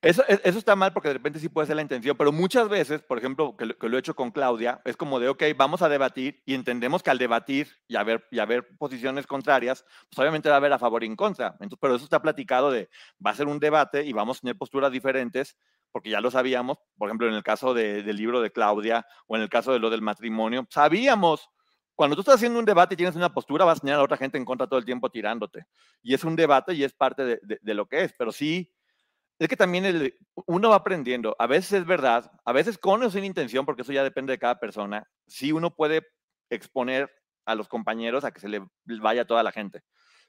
Eso, e, eso está mal porque de repente sí puede ser la intención, pero muchas veces, por ejemplo, que lo, he hecho con Claudia, es como de, ok, vamos a debatir y entendemos que al debatir y haber, y haber posiciones contrarias, pues obviamente va a haber a favor y en contra. Entonces, pero eso está platicado de, va a ser un debate y vamos a tener posturas diferentes, porque ya lo sabíamos, por ejemplo, en el caso del libro de Claudia o en el caso de lo del matrimonio, sabíamos cuando tú estás haciendo un debate y tienes una postura, vas a tener a otra gente en contra todo el tiempo tirándote. Y es un debate y es parte de, de lo que es, pero sí es que también uno va aprendiendo. A veces es verdad, a veces con o sin intención, porque eso ya depende de cada persona. Sí uno puede exponer a los compañeros a que se le vaya toda la gente.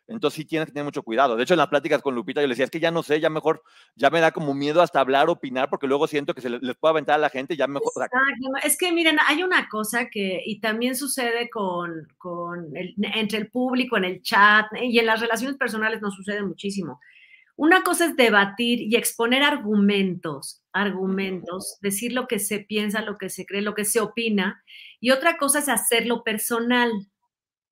Entonces sí tienes que tener mucho cuidado. De hecho, en las pláticas con Lupita yo le decía, es que ya no sé, ya mejor, ya me da como miedo hasta hablar, opinar, porque luego siento que se les, puede aventar a la gente, ya mejor... es que miren, hay una cosa que, y también sucede con, con el, entre el público, en el chat, y en las relaciones personales nos sucede muchísimo. Una cosa es debatir y exponer argumentos, argumentos, decir lo que se piensa, lo que se cree, lo que se opina, y otra cosa es hacerlo personal.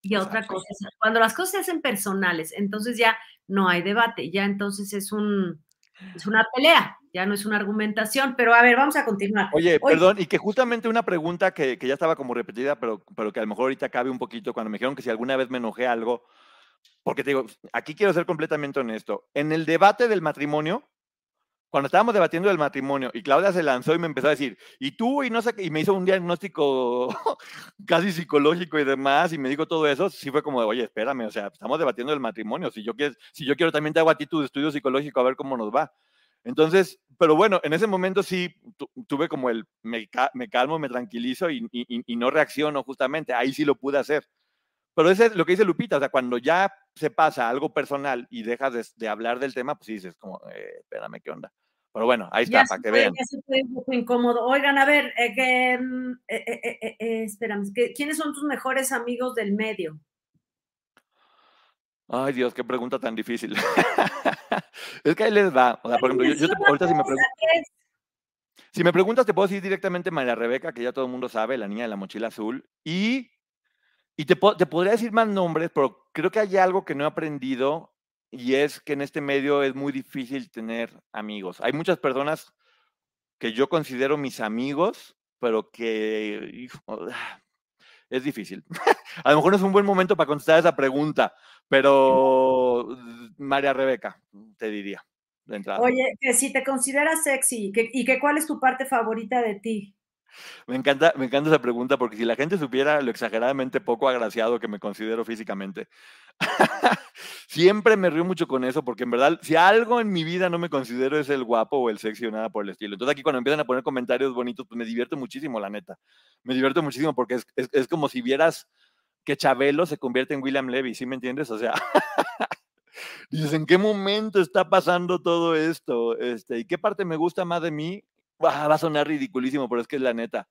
Y otra cosa es cuando las cosas se hacen personales, entonces ya no hay debate, ya entonces es un es una pelea, ya no es una argumentación, pero a ver, vamos a continuar. Oye, perdón, y que justamente una pregunta que, que, ya estaba como repetida, pero, pero que a lo mejor ahorita cabe un poquito, cuando me dijeron que si alguna vez me enojé algo, porque te digo, aquí quiero ser completamente honesto. En el debate del matrimonio, cuando estábamos debatiendo del matrimonio y Claudia se lanzó y me empezó a decir, y tú, y no sé y me hizo un diagnóstico casi psicológico y demás, y me dijo todo eso, sí fue como de, oye, espérame, o sea, estamos debatiendo del matrimonio, si yo, quiero, si yo quiero también te hago a ti tu estudio psicológico a ver cómo nos va. Entonces, pero bueno, en ese momento sí tuve como el, me, calmo, me tranquilizo y, y no reacciono justamente, ahí sí lo pude hacer. Pero eso es lo que dice Lupita, o sea, cuando ya se pasa algo personal y dejas de, hablar del tema, pues dices como, eh, espérame, ¿qué onda? Pero bueno, ahí está, para que vean. Ya se un poco incómodo. Oigan, a ver, eh, que, mm, eh, eh, espérame, ¿quiénes son tus mejores amigos del medio? Ay, Dios, qué pregunta tan difícil. es que ahí les va. O sea, por ejemplo, yo, ahorita si me preguntas. Si me preguntas, te puedo decir directamente María Rebeca, que ya todo el mundo sabe, la niña de la mochila azul. Y y te, te, podría decir más nombres, pero creo que hay algo que no he aprendido y es que en este medio es muy difícil tener amigos. Hay muchas personas que yo considero mis amigos, pero que es difícil. A lo mejor no es un buen momento para contestar esa pregunta, pero María Rebeca, te diría. De entrada. Oye, que si te consideras sexy y que cuál es tu parte favorita de ti. Me encanta, me encanta esa pregunta porque si la gente supiera lo exageradamente poco agraciado que me considero físicamente, siempre me río mucho con eso porque en verdad, si algo en mi vida no me considero es el guapo o el sexy o nada por el estilo. Entonces aquí cuando empiezan a poner comentarios bonitos, pues me divierto muchísimo, la neta. Me divierto muchísimo porque es, es, como si vieras que Chabelo se convierte en William Levy, ¿sí me entiendes? O sea, dices, ¿en qué momento está pasando todo esto? Este, ¿Y qué parte me gusta más de mí? Va a sonar ridiculísimo, pero es que es la neta.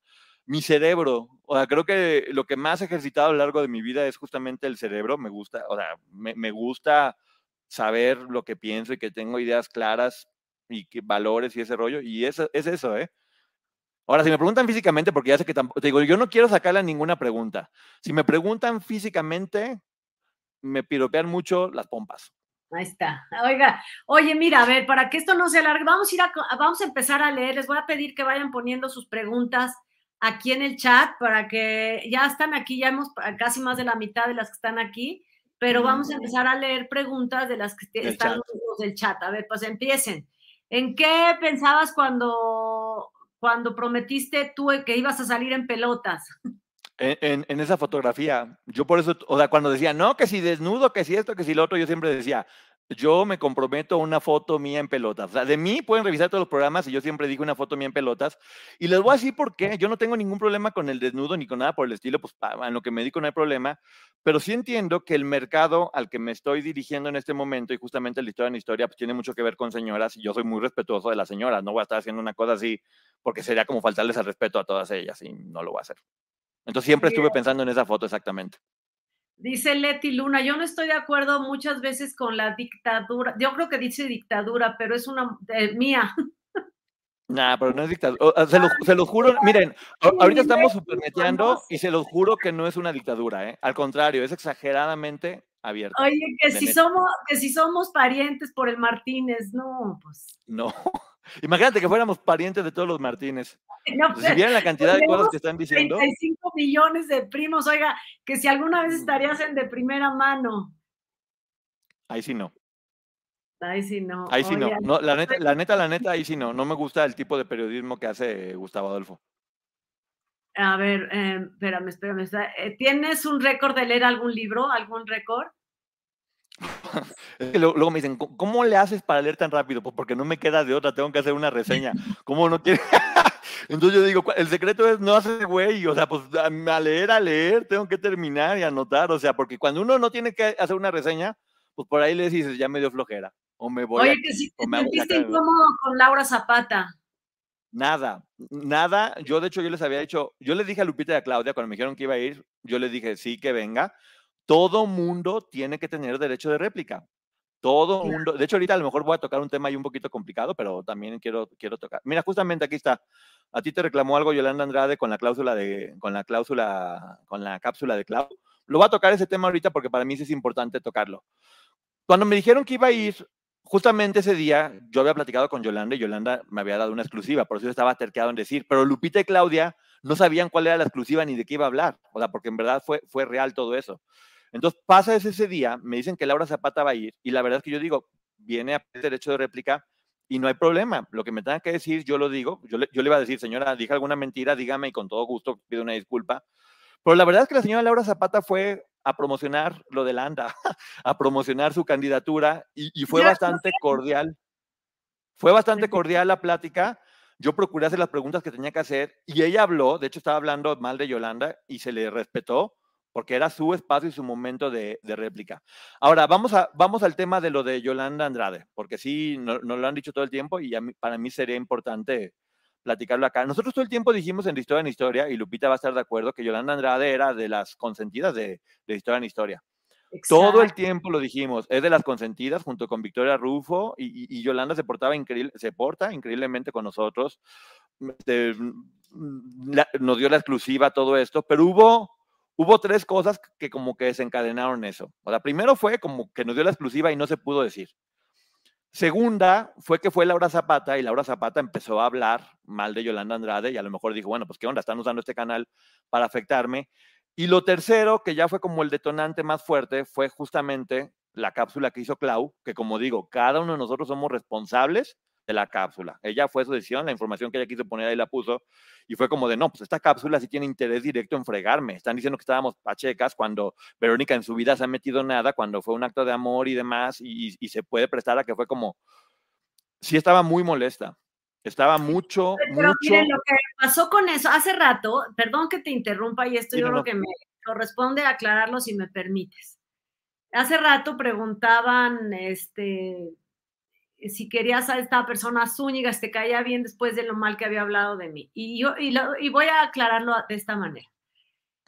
Mi cerebro, o sea, creo que lo que más he ejercitado a lo largo de mi vida es justamente el cerebro. Me gusta, o sea, me, gusta saber lo que pienso y que tengo ideas claras y que valores y ese rollo. Y es, es eso, ¿eh? Ahora, si me preguntan físicamente, porque ya sé que tampoco, te digo, yo no quiero sacarle ninguna pregunta. Si me preguntan físicamente, me piropean mucho las pompas. Ahí está. Oiga, oye, mira, a ver, para que esto no se alargue, vamos a ir a, vamos a empezar a leer. Les voy a pedir que vayan poniendo sus preguntas aquí en el chat para que ya están aquí, ya hemos casi más de la mitad de las que están aquí, pero vamos a empezar a leer preguntas de las que están los del chat. A ver, pues empiecen. ¿En qué pensabas cuando, cuando prometiste tú que ibas a salir en pelotas? En, en, esa fotografía, yo por eso, o sea, cuando decía, no, que si desnudo, que si esto, que si lo otro, yo siempre decía, yo me comprometo a una foto mía en pelotas. O sea, de mí pueden revisar todos los programas y yo siempre digo una foto mía en pelotas. Y les voy a decir por qué. Yo no tengo ningún problema con el desnudo ni con nada por el estilo, pues en lo que me dedico no hay problema. Pero sí entiendo que el mercado al que me estoy dirigiendo en este momento, y justamente la historia en historia, pues tiene mucho que ver con señoras y yo soy muy respetuoso de las señoras. No voy a estar haciendo una cosa así porque sería como faltarles el respeto a todas ellas y no lo voy a hacer. Entonces siempre estuve pensando en esa foto exactamente. Dice Leti Luna, yo no estoy de acuerdo muchas veces con la dictadura. Yo creo que dice dictadura, pero es una eh, mía. Nah, pero no es dictadura. Se los, se juro, miren, ahorita estamos supermeteando y se los juro que no es una dictadura, ¿eh? Al contrario, es exageradamente abierto. Oye, que si somos, que si somos parientes por el Martínez, no, pues. No. Imagínate que fuéramos parientes de todos los Martínez. si vieran la cantidad de cosas que están diciendo. 35 millones de primos, oiga, que si alguna vez estarías en de primera mano. Ahí sí no. Ahí sí no. Ahí sí no. no. La neta, la neta, la neta, ahí sí no. No me gusta el tipo de periodismo que hace Gustavo Adolfo. A ver, eh, espérame, espérame. Eh, ¿Tienes un récord de leer algún libro? ¿Algún récord? Es que luego, me dicen, ¿cómo le haces para leer tan rápido? Pues porque no me queda de otra, tengo que hacer una reseña. ¿Cómo no quiere? Entonces yo digo, el secreto es no hacer güey, o sea, pues a leer, a leer, tengo que terminar y anotar, o sea, porque cuando uno no tiene que hacer una reseña, pues por ahí le dices, ya me dio flojera, o me voy Oye, que si te sentiste incómodo con Laura Zapata. Nada, nada. Yo, de hecho, yo les había dicho, yo les dije a Lupita y a Claudia cuando me dijeron que iba a ir, yo les dije, sí, que venga todo mundo tiene que tener derecho de réplica. Todo mundo. De hecho, ahorita a lo mejor voy a tocar un tema ahí un poquito complicado, pero también quiero, quiero tocar. Mira, justamente aquí está. A ti te reclamó algo Yolanda Andrade con la cláusula de, con la cláusula, con la cápsula de Clau. Lo voy a tocar ese tema ahorita porque para mí sí es importante tocarlo. Cuando me dijeron que iba a ir, justamente ese día yo había platicado con Yolanda y Yolanda me había dado una exclusiva, por eso estaba terqueado en decir, pero Lupita y Claudia no sabían cuál era la exclusiva ni de qué iba a hablar, o sea, porque en verdad fue, fue real todo eso. Entonces pasa ese, día, me dicen que Laura Zapata va a ir y la verdad es que yo digo, viene a derecho de réplica y no hay problema. Lo que me tenga que decir, yo lo digo. Yo le, yo le iba a decir, señora, dije alguna mentira, dígame y con todo gusto pido una disculpa. Pero la verdad es que la señora Laura Zapata fue a promocionar lo de Landa, a promocionar su candidatura y, fue bastante cordial. Fue bastante cordial la plática. Yo procuré hacer las preguntas que tenía que hacer y ella habló, de hecho estaba hablando mal de Yolanda y se le respetó porque era su espacio y su momento de, réplica. Ahora, vamos, a, vamos al tema de lo de Yolanda Andrade, porque sí, nos no lo han dicho todo el tiempo y para mí sería importante platicarlo acá. Nosotros todo el tiempo dijimos en de Historia en Historia, y Lupita va a estar de acuerdo, que Yolanda Andrade era de las consentidas de, de Historia en Historia. Todo el tiempo lo dijimos, es de las consentidas junto con Victoria Rufo y, Yolanda se portaba increíble, se porta increíblemente con nosotros. Este, nos dio la exclusiva todo esto, pero hubo hubo tres cosas que como que desencadenaron eso. O sea, primero fue como que nos dio la exclusiva y no se pudo decir. Segunda fue que fue Laura Zapata y Laura Zapata empezó a hablar mal de Yolanda Andrade y a lo mejor dijo, bueno, pues qué onda, están usando este canal para afectarme. Y lo tercero, que ya fue como el detonante más fuerte, fue justamente la cápsula que hizo Clau, que como digo, cada uno de nosotros somos responsables de la cápsula. Ella fue su decisión, la información que ella quiso poner ahí la puso y fue como de, no, pues esta cápsula sí tiene interés directo en fregarme. Están diciendo que estábamos pachecas cuando Verónica en su vida se ha metido nada, cuando fue un acto de amor y demás y, se puede prestar a que fue como, sí estaba muy molesta. Estaba mucho, Pero mucho... miren, lo que pasó con eso, hace rato, perdón que te interrumpa y esto yo creo que me corresponde aclararlo si me permites. Hace rato preguntaban, este, si querías a esta persona Zúñiga, te caía bien después de lo mal que había hablado de mí. Y yo y, voy a aclararlo de esta manera.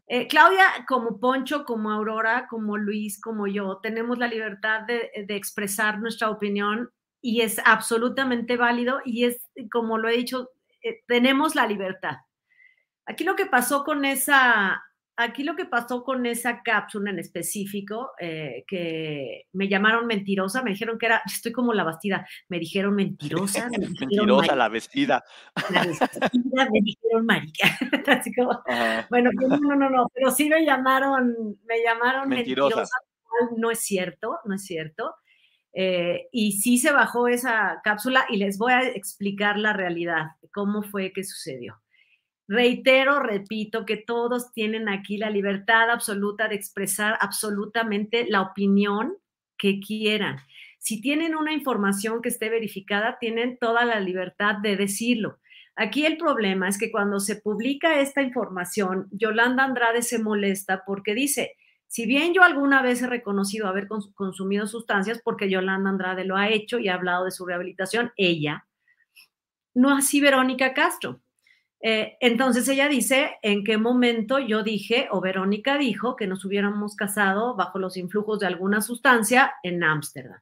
Eh, Claudia, como Poncho, como Aurora, como Luis, como yo, tenemos la libertad de, de, expresar nuestra opinión y es absolutamente válido y es, como lo he dicho eh, tenemos la libertad. Aquí lo que pasó con esa, aquí lo que pasó con esa cápsula en específico, eh, que me llamaron mentirosa, me dijeron que era, estoy como la bastida, me dijeron mentirosa. mentirosa la vestida. La vestida, me dijeron marica. Así como, bueno, no, no, no, no, pero sí me llamaron, me llamaron mentirosa. No es cierto, no es cierto. Eh, y sí se bajó esa cápsula y les voy a explicar la realidad, cómo fue que sucedió. Reitero, repito, que todos tienen aquí la libertad absoluta de expresar absolutamente la opinión que quieran. Si tienen una información que esté verificada, tienen toda la libertad de decirlo. Aquí el problema es que cuando se publica esta información, Yolanda Andrade se molesta porque dice, si bien yo alguna vez he reconocido haber consumido sustancias, porque Yolanda Andrade lo ha hecho y ha hablado de su rehabilitación, ella, no así Verónica Castro. Eh, entonces ella dice en qué momento yo dije o Verónica dijo que nos hubiéramos casado bajo los influjos de alguna sustancia en Ámsterdam.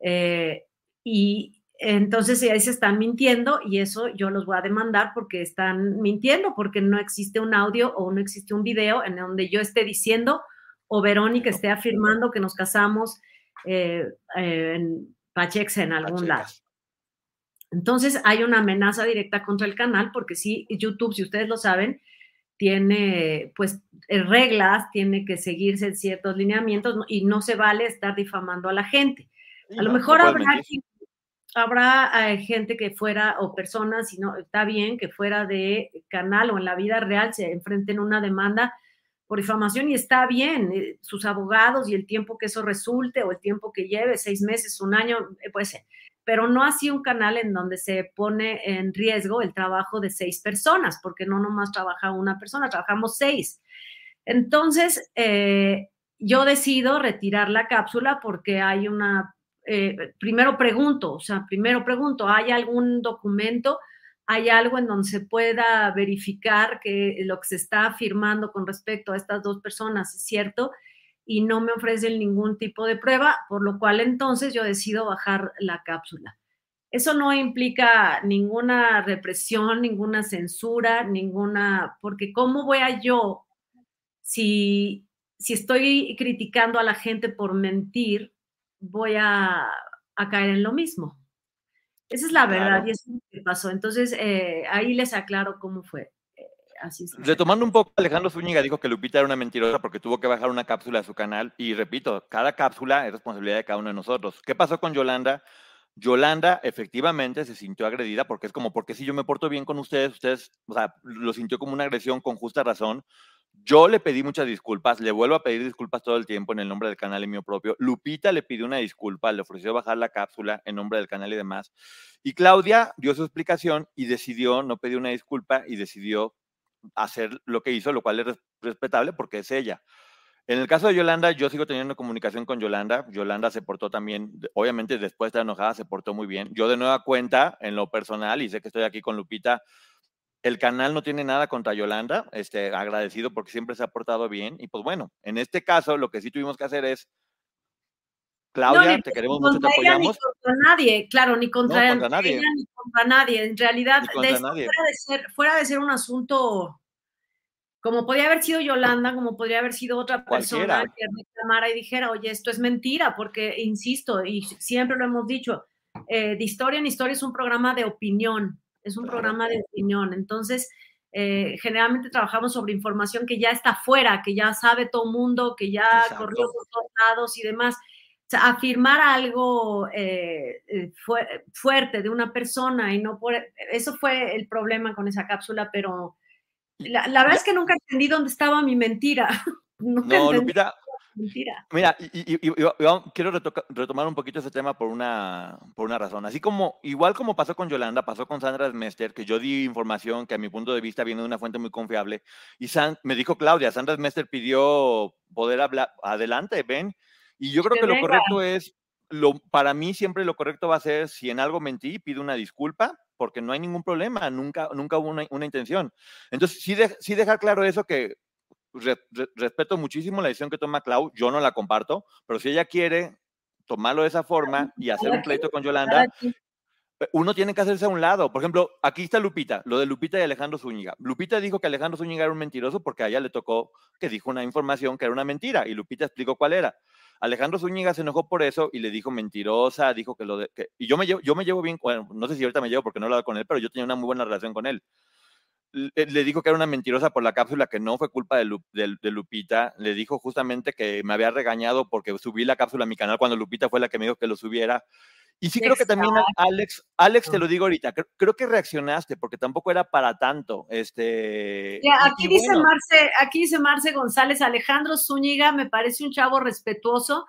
Eh, y entonces ella dice, están mintiendo y eso yo los voy a demandar porque están mintiendo, porque no existe un audio o no existe un video en donde yo esté diciendo o Verónica esté afirmando que nos casamos eh, en Pachex en algún lado. Entonces hay una amenaza directa contra el canal porque si YouTube, si ustedes lo saben, tiene pues eh, reglas, tiene que seguirse ciertos lineamientos y no se vale estar difamando a la gente. A lo mejor habrá, habrá eh, gente que fuera o personas, si no, está bien que fuera de canal o en la vida real se enfrenten una demanda por difamación y está bien, eh, sus abogados y el tiempo que eso resulte o el tiempo que lleve, seis meses, un año, puede ser, pero no así un canal en donde se pone en riesgo el trabajo de seis personas, porque no nomás trabaja una persona, trabajamos seis. Entonces, eh, yo decido retirar la cápsula porque hay una, primero pregunto, o sea, primero pregunto, ¿hay algún documento? hay algo en donde se pueda verificar que lo que se está afirmando con respecto a estas dos personas es cierto y no me ofrecen ningún tipo de prueba, por lo cual entonces yo decido bajar la cápsula. Eso no implica ninguna represión, ninguna censura, ninguna, porque ¿cómo voy a yo, si, si estoy criticando a la gente por mentir, voy a, a caer en lo mismo? Esa es la verdad y eso es lo que pasó. Entonces, eh, ahí les aclaro cómo fue. Así Retomando un poco, Alejandro Zúñiga dijo que Lupita era una mentirosa porque tuvo que bajar una cápsula de su canal. Y repito, cada cápsula es responsabilidad de cada uno de nosotros. ¿Qué pasó con Yolanda? Yolanda efectivamente se sintió agredida porque es como, porque si yo me porto bien con ustedes, ustedes, o sea, lo sintió como una agresión con justa razón. Yo le pedí muchas disculpas, le vuelvo a pedir disculpas todo el tiempo en el nombre del canal y mío propio. Lupita le pidió una disculpa, le ofreció bajar la cápsula en nombre del canal y demás. Y Claudia dio su explicación y decidió no pedir una disculpa y decidió hacer lo que hizo, lo cual es respetable porque es ella. En el caso de Yolanda, yo sigo teniendo comunicación con Yolanda. Yolanda se portó también, obviamente después de enojada, se portó muy bien. Yo de nueva cuenta, en lo personal, y sé que estoy aquí con Lupita, el canal no tiene nada contra Yolanda, este, agradecido porque siempre se ha portado bien. Y pues bueno, en este caso lo que sí tuvimos que hacer es, Claudia, te queremos mucho, te apoyamos. Ni contra nadie, claro, ni contra, nadie. ni contra nadie. En realidad, Fuera, de ser, fuera de ser un asunto como podría haber sido Yolanda, como podría haber sido otra persona que reclamara y dijera, oye, esto es mentira, porque, insisto, y siempre lo hemos dicho, eh, de historia en historia es un programa de opinión, es un programa de opinión. Entonces, eh, generalmente trabajamos sobre información que ya está fuera, que ya sabe todo el mundo, que ya corrió por todos lados y demás. Sea, afirmar algo eh, eh, fuerte de una persona y no por... Eso fue el problema con esa cápsula, pero la, verdad es que nunca entendí dónde estaba mi mentira. no, Lupita, Mira, y, quiero retomar un poquito ese tema por una, por una razón. Así como, igual como pasó con Yolanda, pasó con Sandra Smester, que yo di información que a mi punto de vista viene de una fuente muy confiable, y me dijo Claudia, Sandra Smester pidió poder hablar, adelante, ven. Y yo creo que, lo correcto es, lo, para mí siempre lo correcto va a ser, si en algo mentí, pido una disculpa, porque no hay ningún problema, nunca, nunca hubo una, una intención. Entonces, sí, sí dejar claro eso que respeto muchísimo la decisión que toma Clau, yo no la comparto, pero si ella quiere tomarlo de esa forma y hacer un pleito con Yolanda, uno tiene que hacerse a un lado. Por ejemplo, aquí está Lupita, lo de Lupita y Alejandro Zúñiga. Lupita dijo que Alejandro Zúñiga era un mentiroso porque a ella le tocó que dijo una información que era una mentira y Lupita explicó cuál era. Alejandro Zúñiga se enojó por eso y le dijo mentirosa, dijo que lo de... y yo me, llevo, yo me llevo bien, bueno, no sé si ahorita me llevo porque no he hablado con él, pero yo tenía una muy buena relación con él. Le, dijo que era una mentirosa por la cápsula, que no fue culpa de, Lupita. Le dijo justamente que me había regañado porque subí la cápsula a mi canal cuando Lupita fue la que me dijo que lo subiera. Y sí creo que también, Alex, Alex, te lo digo ahorita, creo, que reaccionaste porque tampoco era para tanto. Este, aquí, dice Marce, aquí dice Marce González, Alejandro Zúñiga me parece un chavo respetuoso.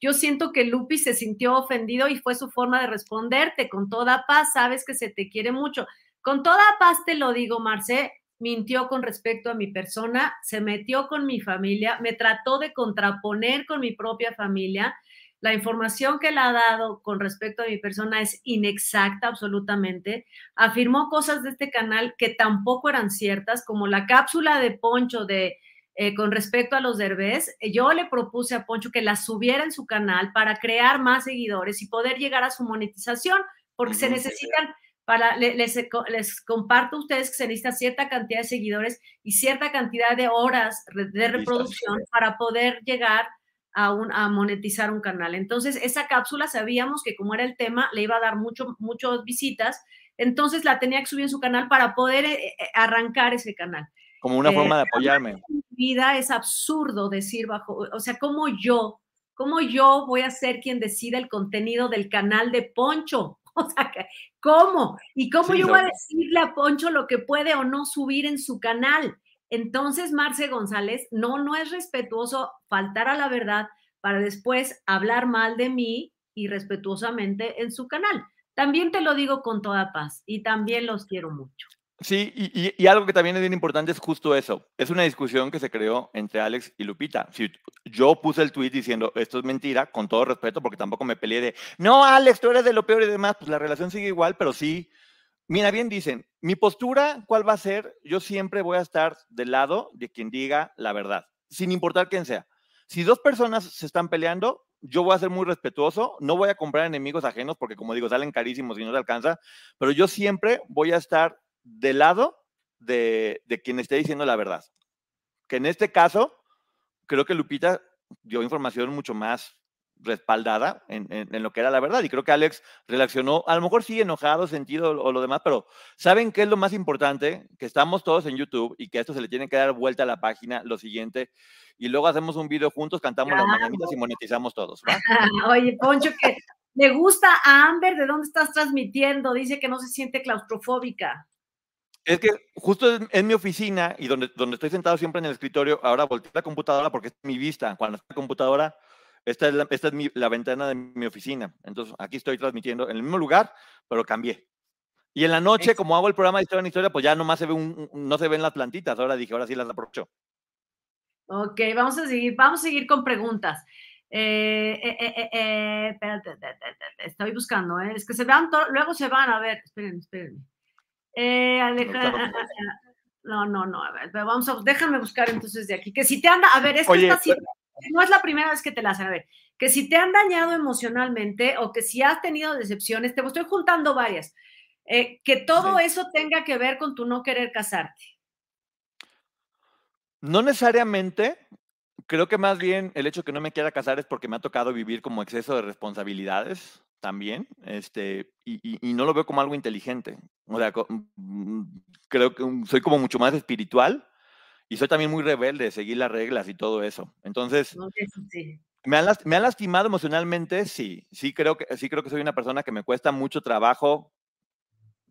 Yo siento que Lupi se sintió ofendido y fue su forma de responderte. Con toda paz, sabes que se te quiere mucho. Con toda paz te lo digo, Marce, mintió con respecto a mi persona, se metió con mi familia, me trató de contraponer con mi propia familia la información que le ha dado con respecto a mi persona es inexacta absolutamente. Afirmó cosas de este canal que tampoco eran ciertas, como la cápsula de Poncho de eh, con respecto a los derbés. Yo le propuse a Poncho que la subiera en su canal para crear más seguidores y poder llegar a su monetización, porque se necesitan para, les, les, comparto a ustedes que se necesita cierta cantidad de seguidores y cierta cantidad de horas de reproducción para poder llegar a, un, a monetizar un canal. Entonces, esa cápsula sabíamos que como era el tema, le iba a dar mucho, muchas visitas, entonces la tenía que subir en su canal para poder eh, eh, arrancar ese canal. Como una forma de eh, apoyarme. vida es absurdo decir bajo, o sea, como yo, como yo voy a ser quien decida el contenido del canal de Poncho. O sea, ¿cómo? ¿Y cómo yo voy a decirle a Poncho lo que puede o no subir en su canal? Entonces, Marce González, no, no es respetuoso faltar a la verdad para después hablar mal de mí y respetuosamente en su canal. También te lo digo con toda paz y también los quiero mucho. Sí, y, algo que también es bien importante es justo eso. Es una discusión que se creó entre Alex y Lupita. Si yo puse el tweet diciendo esto es mentira, con todo respeto, porque tampoco me peleé de no, Alex, tú eres de lo peor y demás, pues la relación sigue igual, pero sí Mira, bien dicen, mi postura, ¿cuál va a ser? Yo siempre voy a estar del lado de quien diga la verdad, sin importar quién sea. Si dos personas se están peleando, yo voy a ser muy respetuoso, no voy a comprar enemigos ajenos porque, como digo, salen carísimos y no te alcanza, pero yo siempre voy a estar del lado de, de quien esté diciendo la verdad. Que en este caso, creo que Lupita dio información mucho más respaldada en, lo que era la verdad. Y creo que Alex reaccionó, a lo mejor sí enojado, sentido o lo demás, pero ¿saben qué es lo más importante? Que estamos todos en YouTube y que a esto se le tiene que dar vuelta a la página, lo siguiente, y luego hacemos un video juntos, cantamos las mañanitas y monetizamos todos. Oye, Poncho, que le gusta a Amber, ¿de dónde estás transmitiendo? Dice que no se siente claustrofóbica. Es que justo en, mi oficina y donde, donde estoy sentado siempre en el escritorio, ahora volteé la computadora porque es mi vista. Cuando está la computadora, esta es, la, esta es mi, la ventana de mi oficina. Entonces, aquí estoy transmitiendo en el mismo lugar, pero cambié. Y en la noche, como hago el programa de historia en historia, pues ya nomás se ve un, no se ven las plantitas. Ahora dije, ahora sí las aprovecho. Ok, vamos a seguir, vamos a seguir con preguntas. Eh, eh, eh, espérate, estoy buscando, es que se van, luego se van, a ver, esperen, esperen. Alejandra, no, no, no, a ver, vamos a, déjame buscar entonces de aquí, que si te anda, a ver, esto está así, no es la primera vez que te la hacen. A ver, que si te han dañado emocionalmente o que si has tenido decepciones, te estoy juntando varias, eh, que todo eso tenga que ver con tu no querer casarte. No necesariamente. Creo que más bien el hecho de que no me quiera casar es porque me ha tocado vivir como exceso de responsabilidades también, este, y, y no lo veo como algo inteligente. O sea, mm, creo que soy como mucho más espiritual y soy también muy rebelde, de seguir las reglas y todo eso. Entonces, Me, han, me han lastimado emocionalmente, sí. Sí creo, que, sí creo que soy una persona que me cuesta mucho trabajo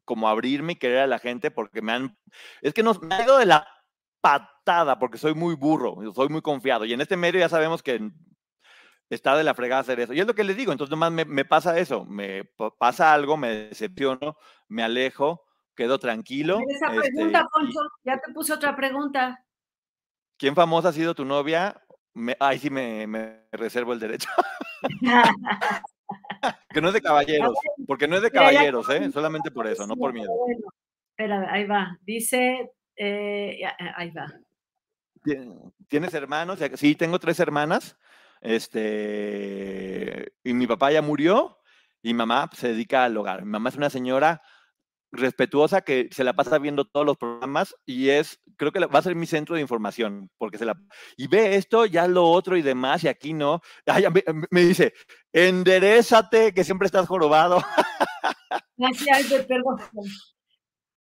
como abrirme y querer a la gente porque me han... Es que no, me ha ido de la patada porque soy muy burro, soy muy confiado. Y en este medio ya sabemos que está de la fregada hacer eso. Y es lo que les digo, entonces nomás me, me pasa eso, me pasa algo, me decepciono, me alejo, quedo tranquilo. Esa pregunta, este, Poncho, ya te puse otra pregunta. ¿Quién famosa ha sido tu novia? Me, ay, sí me, reservo el derecho. que no es de caballeros, porque no es de caballeros, ¿eh? Solamente por eso, no por miedo. espera, ahí va. Dice, eh, eh, ahí va. ¿Tienes hermanos? Sí, tengo tres hermanas. Este, y mi papá ya murió. Y mamá se dedica al hogar. Mi mamá es una señora respetuosa que se la pasa viendo todos los programas y es, creo que va a ser mi centro de información, porque se la... Y ve esto, ya lo otro y demás, y aquí no. me, dice, enderezate, que siempre estás jorobado. Gracias, perdón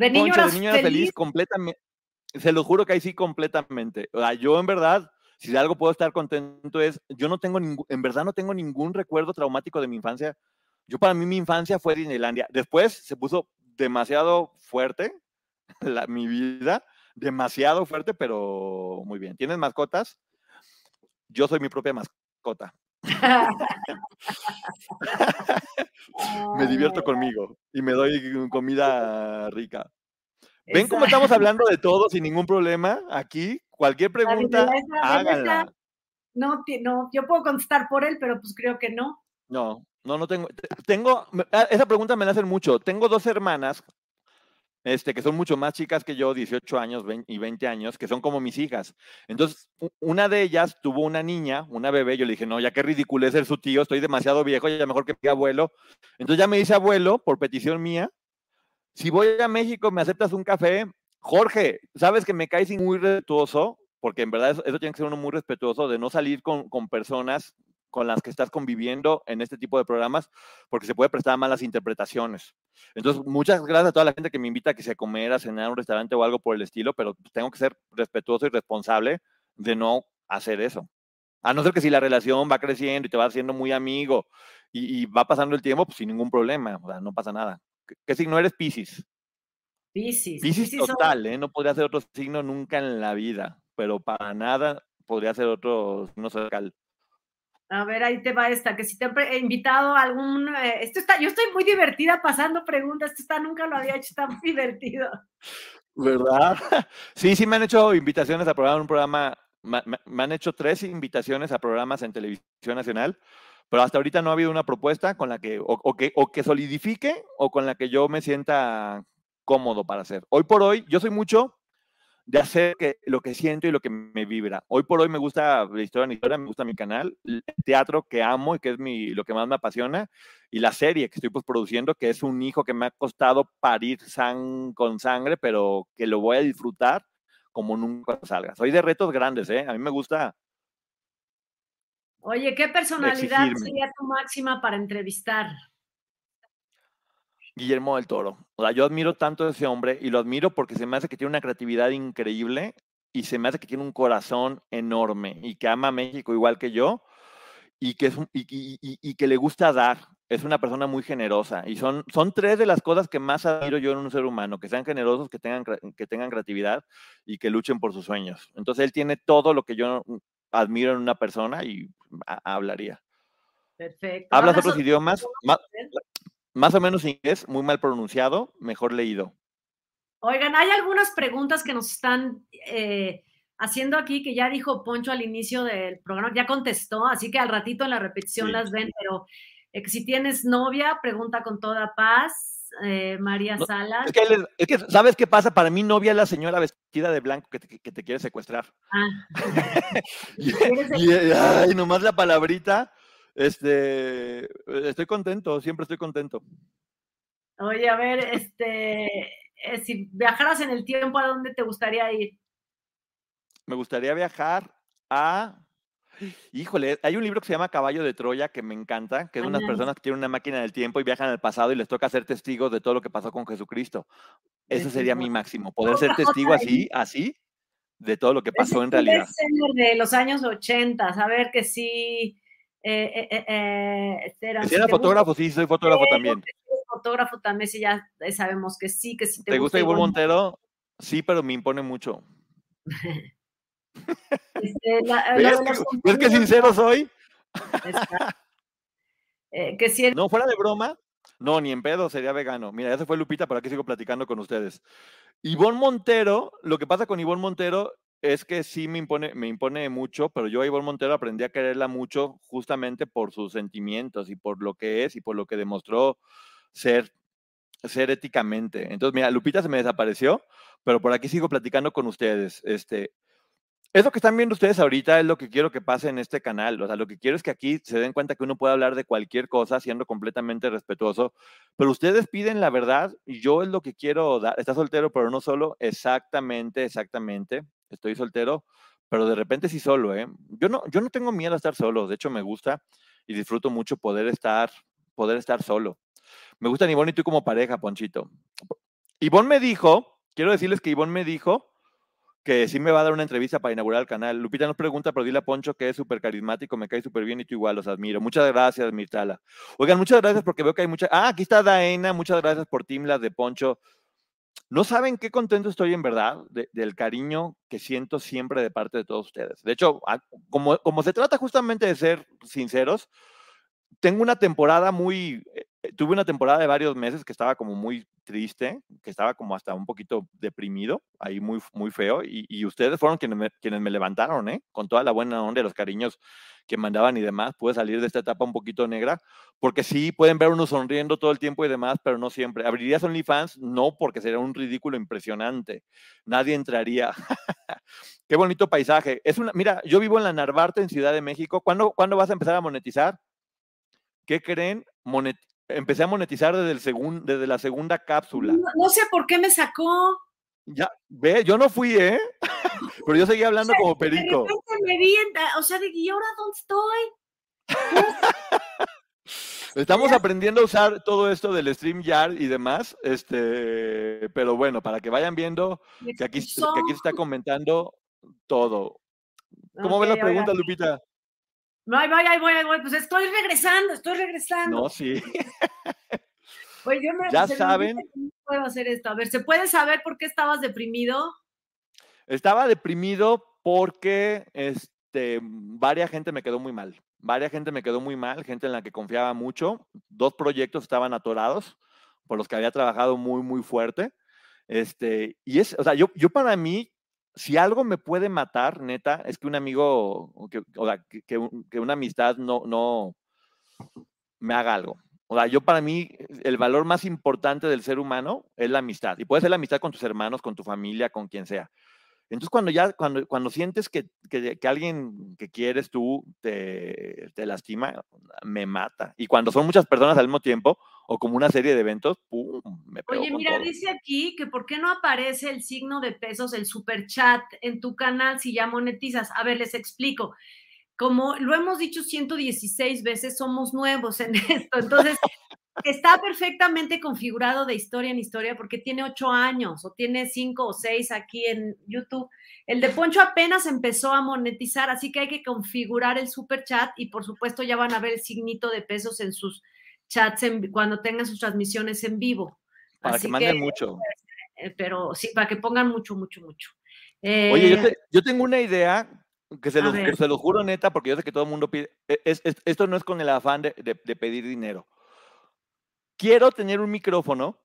De niño, era feliz. completamente. Se lo juro que ahí sí completamente. O sea, yo en verdad, si de algo puedo estar contento es, yo no tengo ningún, en verdad no tengo ningún recuerdo traumático de mi infancia. Yo para mí mi infancia fue Disneylandia. Después se puso demasiado fuerte la, mi vida, demasiado fuerte, pero muy bien. ¿Tienes mascotas? Yo soy mi propia mascota. me divierto conmigo y me doy comida rica. ¿Ven cómo estamos hablando de todo sin ningún problema? Aquí, cualquier pregunta, háganla. No, no, yo puedo contestar por él, pero pues creo que no. No, no, no tengo. Tengo, ah, esa pregunta me la hacen mucho. Tengo dos hermanas este, que son mucho más chicas que yo, 18 años y 20 años, que son como mis hijas. Entonces, una de ellas tuvo una niña, una bebé, yo le dije, no, ya qué ridículo es ser su tío, estoy demasiado viejo, ya mejor que mi abuelo. Entonces ya me dice abuelo, por petición mía, si voy a México, ¿me aceptas un café? Jorge, sabes que me caes muy respetuoso, porque en verdad eso, tiene que ser uno muy respetuoso, de no salir con, con personas con las que estás conviviendo en este tipo de programas, porque se puede prestar malas interpretaciones. Entonces, muchas gracias a toda la gente que me invita a que se comer, a cenar a un restaurante o algo por el estilo, pero tengo que ser respetuoso y responsable de no hacer eso. A no ser que si la relación va creciendo y te va haciendo muy amigo y, va pasando el tiempo, pues sin ningún problema, o sea, no pasa nada. ¿Qué, signo eres Piscis? Piscis. Piscis total, ¿eh? No podría ser otro signo nunca en la vida, pero para nada podría ser otro signo cercal. A ver, ahí te va esta, que si te he invitado a algún... Eh, esto está, yo estoy muy divertida pasando preguntas, esto está, nunca lo había hecho está muy divertido. ¿Verdad? Sí, sí me han hecho invitaciones a programar un programa, me, han hecho tres invitaciones a programas en televisión nacional, pero hasta ahorita no ha habido una propuesta con la que o, que, o que solidifique o con la que yo me sienta cómodo para hacer. Hoy por hoy, yo soy mucho de hacer que, lo que siento y lo que me vibra. Hoy por hoy me gusta la historia en historia, me gusta mi canal, el teatro que amo y que es mi, lo que más me apasiona, y la serie que estoy pues, produciendo, que es un hijo que me ha costado parir con sangre, pero que lo voy a disfrutar como nunca salga. Soy de retos grandes, ¿eh? A mí me gusta. Oye, ¿qué personalidad sería tu máxima para entrevistar? Guillermo del Toro. O sea, yo admiro tanto a ese hombre y lo admiro porque se me hace que tiene una creatividad increíble y se me hace que tiene un corazón enorme y que ama a México igual que yo y que, es y, que le gusta dar. Es una persona muy generosa y son, son tres de las cosas que más admiro yo en un ser humano, que sean generosos, que tengan, que tengan creatividad y que luchen por sus sueños. Entonces él tiene todo lo que yo admiro en una persona y hablaría. Perfecto. ¿Hablas otros idiomas? Más o menos inglés, muy mal pronunciado, mejor leído. Oigan, hay algunas preguntas que nos están eh, haciendo aquí que ya dijo Poncho al inicio del programa, ya contestó, así que al ratito en la repetición las ven, pero eh, si tienes novia, pregunta con toda paz. Eh, María Salas. Es que, ¿sabes qué pasa? Para mí novia es la señora vestida de blanco que te, quiere secuestrar. Ah. y, ay, nomás la palabrita este, estoy contento, siempre estoy contento. Oye, a ver, este, eh, si viajaras en el tiempo, ¿a dónde te gustaría ir? Me gustaría viajar a Híjole, hay un libro que se llama Caballo de Troya que me encanta, que es de unas personas que tienen una máquina del tiempo y viajan al pasado y les toca ser testigos de todo lo que pasó con Jesucristo. Ese sería mi máximo, poder ser testigo así, así, de todo lo que pasó en realidad. de los años 80, saber que sí eh, eh, eh, eh fotógrafo? Sí, soy fotógrafo también. Fotógrafo también, sí, ya sabemos que sí, que sí te, gusta. Ivonne Montero? Sí, pero me impone mucho. este, ¿Ves, que, sincero soy? Eh, que si No, fuera de broma, no, ni en pedo sería vegano. Mira, ya se fue Lupita, pero aquí sigo platicando con ustedes. Ivonne Montero, lo que pasa con Ivonne Montero es que sí me impone, me impone mucho, pero yo a Ivonne Montero aprendí a quererla mucho justamente por sus sentimientos y por lo que es y por lo que demostró ser, ser éticamente. Entonces, mira, Lupita se me desapareció, pero por aquí sigo platicando con ustedes. Este, eso que están viendo ustedes ahorita es lo que quiero que pase en este canal. O sea, lo que quiero es que aquí se den cuenta que uno puede hablar de cualquier cosa siendo completamente respetuoso, pero ustedes piden la verdad y yo es lo que quiero dar. Está soltero, pero no solo. Exactamente, exactamente. Estoy soltero, pero de repente sí solo, ¿eh? Yo no, yo no tengo miedo a estar solo. De hecho, me gusta y disfruto mucho poder estar, poder estar solo. Me gusta Ivonne y tú como pareja, Ponchito. Ivonne me dijo, quiero decirles que Ivonne me dijo que sí me va a dar una entrevista para inaugurar el canal. Lupita nos pregunta, pero dile a Poncho que es súper carismático, me cae súper bien y tú igual, los admiro. Muchas gracias, Mirtala. Oigan, muchas gracias porque veo que hay mucha... Ah, aquí está Daena, muchas gracias por Timlas de Poncho. No saben qué contento estoy en verdad del cariño que siento siempre de parte de todos ustedes. De hecho, como, se trata justamente de ser sinceros, tengo una temporada muy, eh, eh, tuve una temporada de varios meses que estaba como muy triste, que estaba como hasta un poquito deprimido, ahí muy, muy feo, y, ustedes fueron quienes me, quienes me levantaron, ¿eh? Con toda la buena onda y los cariños que mandaban y demás, pude salir de esta etapa un poquito negra, porque sí, pueden ver uno sonriendo todo el tiempo y demás, pero no siempre. ¿Abrirías OnlyFans? No, porque sería un ridículo impresionante. Nadie entraría. Qué bonito paisaje. Es una, mira, yo vivo en la Narvarte, en Ciudad de México. ¿Cuándo, ¿cuándo vas a empezar a monetizar? ¿Qué creen? empecé a monetizar desde, el desde la segunda cápsula. No, sé por qué me sacó. Ya, ve, yo no fui, ¿eh? Pero yo seguía hablando como perico. De me vi, o sea, de ¿y ahora dónde estoy? Estamos aprendiendo a usar todo esto del StreamYard y demás, este, pero bueno, para que vayan viendo que aquí, que aquí se está comentando todo. ¿Cómo ves la pregunta, Lupita? No, ahí voy, ahí voy, ahí voy. Pues estoy regresando, estoy regresando. No, sí. Pues yo me, ya saben. ¿Cómo puedo hacer esto? A ver, ¿se puede saber por qué estabas deprimido? Estaba deprimido porque este, varias gente me quedó muy mal. Varias gente me quedó muy mal, gente en la que confiaba mucho. Dos proyectos estaban atorados por los que había trabajado muy, muy fuerte. Este, y es, o sea, yo, yo para mí si algo me puede matar, neta, es que un amigo, que, o sea, que, una amistad no, no me haga algo. O sea, yo para mí, el valor más importante del ser humano es la amistad. Y puede ser la amistad con tus hermanos, con tu familia, con quien sea. Entonces, cuando ya, cuando, cuando sientes que, que, alguien que quieres tú te, te, lastima, me mata. Y cuando son muchas personas al mismo tiempo, o como una serie de eventos, ¡pum! Me pego Oye, mira, dice aquí que ¿por qué no aparece el signo de pesos, el super chat en tu canal si ya monetizas? A ver, les explico. Como lo hemos dicho 116 veces, somos nuevos en esto. Entonces, está perfectamente configurado de historia en historia porque tiene ocho años o tiene cinco o seis aquí en YouTube. El de Poncho apenas empezó a monetizar, así que hay que configurar el super chat y por supuesto ya van a ver el signito de pesos en sus chats cuando tengan sus transmisiones en vivo. Para que manden mucho. Eh, pero sí, para que pongan mucho, mucho, mucho. Oye, yo, eh, tengo una idea que se, lo, juro neta, porque yo sé que todo el mundo pide. E, esto no es con el afán de pedir dinero quiero tener un micrófono,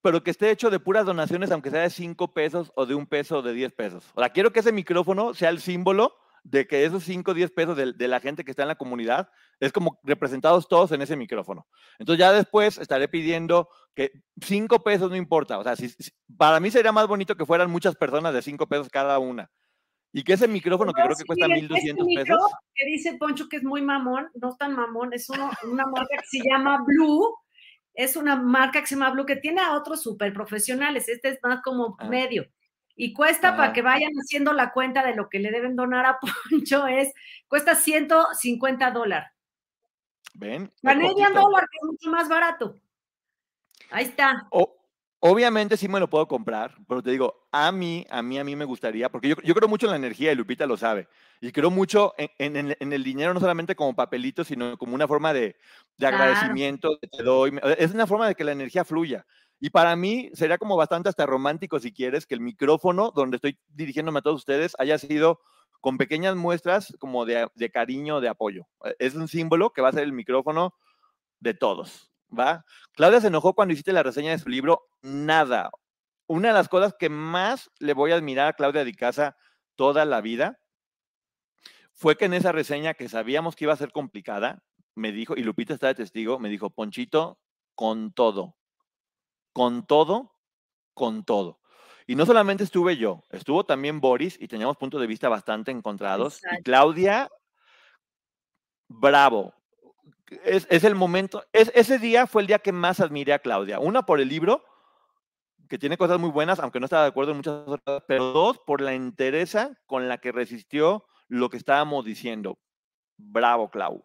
pero que esté hecho de puras donaciones, aunque sea de 5 pesos o de un peso o de 10 pesos. O sea, quiero que ese micrófono sea el símbolo de que esos 5 o 10 pesos de, la gente que está en la comunidad es como representados todos en ese micrófono. Entonces ya después estaré pidiendo que 5 pesos no importa. O sea, para mí sería más bonito que fueran muchas personas de 5 pesos cada una. Y que ese micrófono que creo que cuesta 1200 este pesos. Que dice Poncho que es muy mamón, no es tan mamón, es una marca que se llama Blue. Es una marca que se llama Blue que tiene a otros súper profesionales. Este es más como ah. medio. Y cuesta, para que vayan haciendo la cuenta de lo que le deben donar a Poncho, es, cuesta 150 dólares. Ven. Canadian dólar, que es mucho más barato. Ahí está. Obviamente sí me lo puedo comprar, pero te digo, a mí, a mí, a mí me gustaría, porque yo, creo mucho en la energía y Lupita lo sabe, y creo mucho en, el dinero no solamente como papelito, sino como una forma de, agradecimiento, te doy, es una forma de que la energía fluya. Y para mí sería como bastante hasta romántico, si quieres, que el micrófono donde estoy dirigiéndome a todos ustedes haya sido con pequeñas muestras como de, de cariño, de apoyo. Es un símbolo que va a ser el micrófono de todos, ¿va? Claudia se enojó cuando hiciste la reseña de su libro, nada. Una de las cosas que más le voy a admirar a Claudia Di Casa toda la vida fue que en esa reseña que sabíamos que iba a ser complicada, me dijo, y Lupita está de testigo, me dijo, Ponchito, con todo, con todo, con todo. Y no solamente estuve yo, estuvo también Boris y teníamos puntos de vista bastante encontrados. Y Claudia, bravo. Es, el momento, es, ese día fue el día que más admiré a Claudia. Una por el libro, que tiene cosas muy buenas, aunque no estaba de acuerdo en muchas otras, pero dos, por la entereza con la que resistió lo que estábamos diciendo. Bravo, Clau.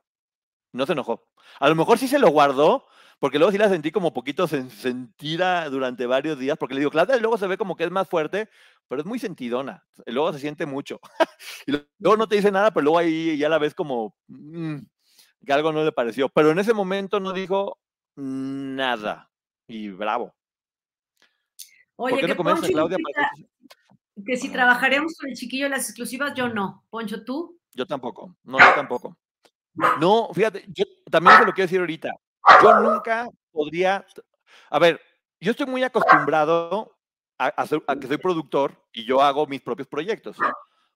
No se enojó. A lo mejor sí se lo guardó, porque luego sí la sentí como poquito sentida durante varios días, porque le digo, Claudia, luego se ve como que es más fuerte, pero es muy sentidona. Luego se siente mucho. y luego no te dice nada, pero luego ahí ya la ves como mm, que algo no le pareció. Pero en ese momento no dijo nada. Y bravo. Oye, que Claudia? Que si trabajaremos con el chiquillo en las exclusivas, yo no. Poncho, ¿tú? Yo tampoco. No, yo tampoco. No, fíjate, yo también se lo quiero decir ahorita. Yo nunca podría. A ver, yo estoy muy acostumbrado a, a, que soy productor y yo hago mis propios proyectos.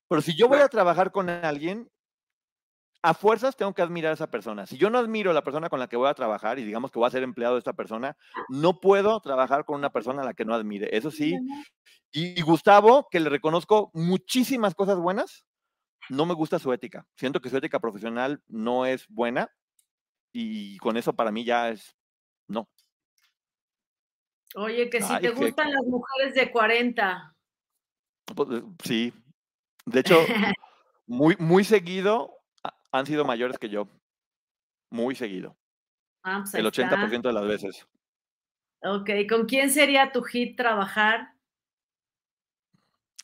Pero si yo voy a trabajar con alguien, a fuerzas tengo que admirar a esa persona. Si yo no admiro a la persona con la que voy a trabajar y digamos que voy a ser empleado de esta persona, no puedo trabajar con una persona a la que no admire. Eso sí. Y, Gustavo, que le reconozco muchísimas cosas buenas, no me gusta su ética. Siento que su ética profesional no es buena y con eso para mí ya es no. Oye, que si te gustan las mujeres de 40. Pues, eh, sí. De hecho, muy, muy seguido han sido mayores que yo. Muy seguido. Ah, pues el 80% de las veces. Ok, ¿con quién sería tu hit trabajar?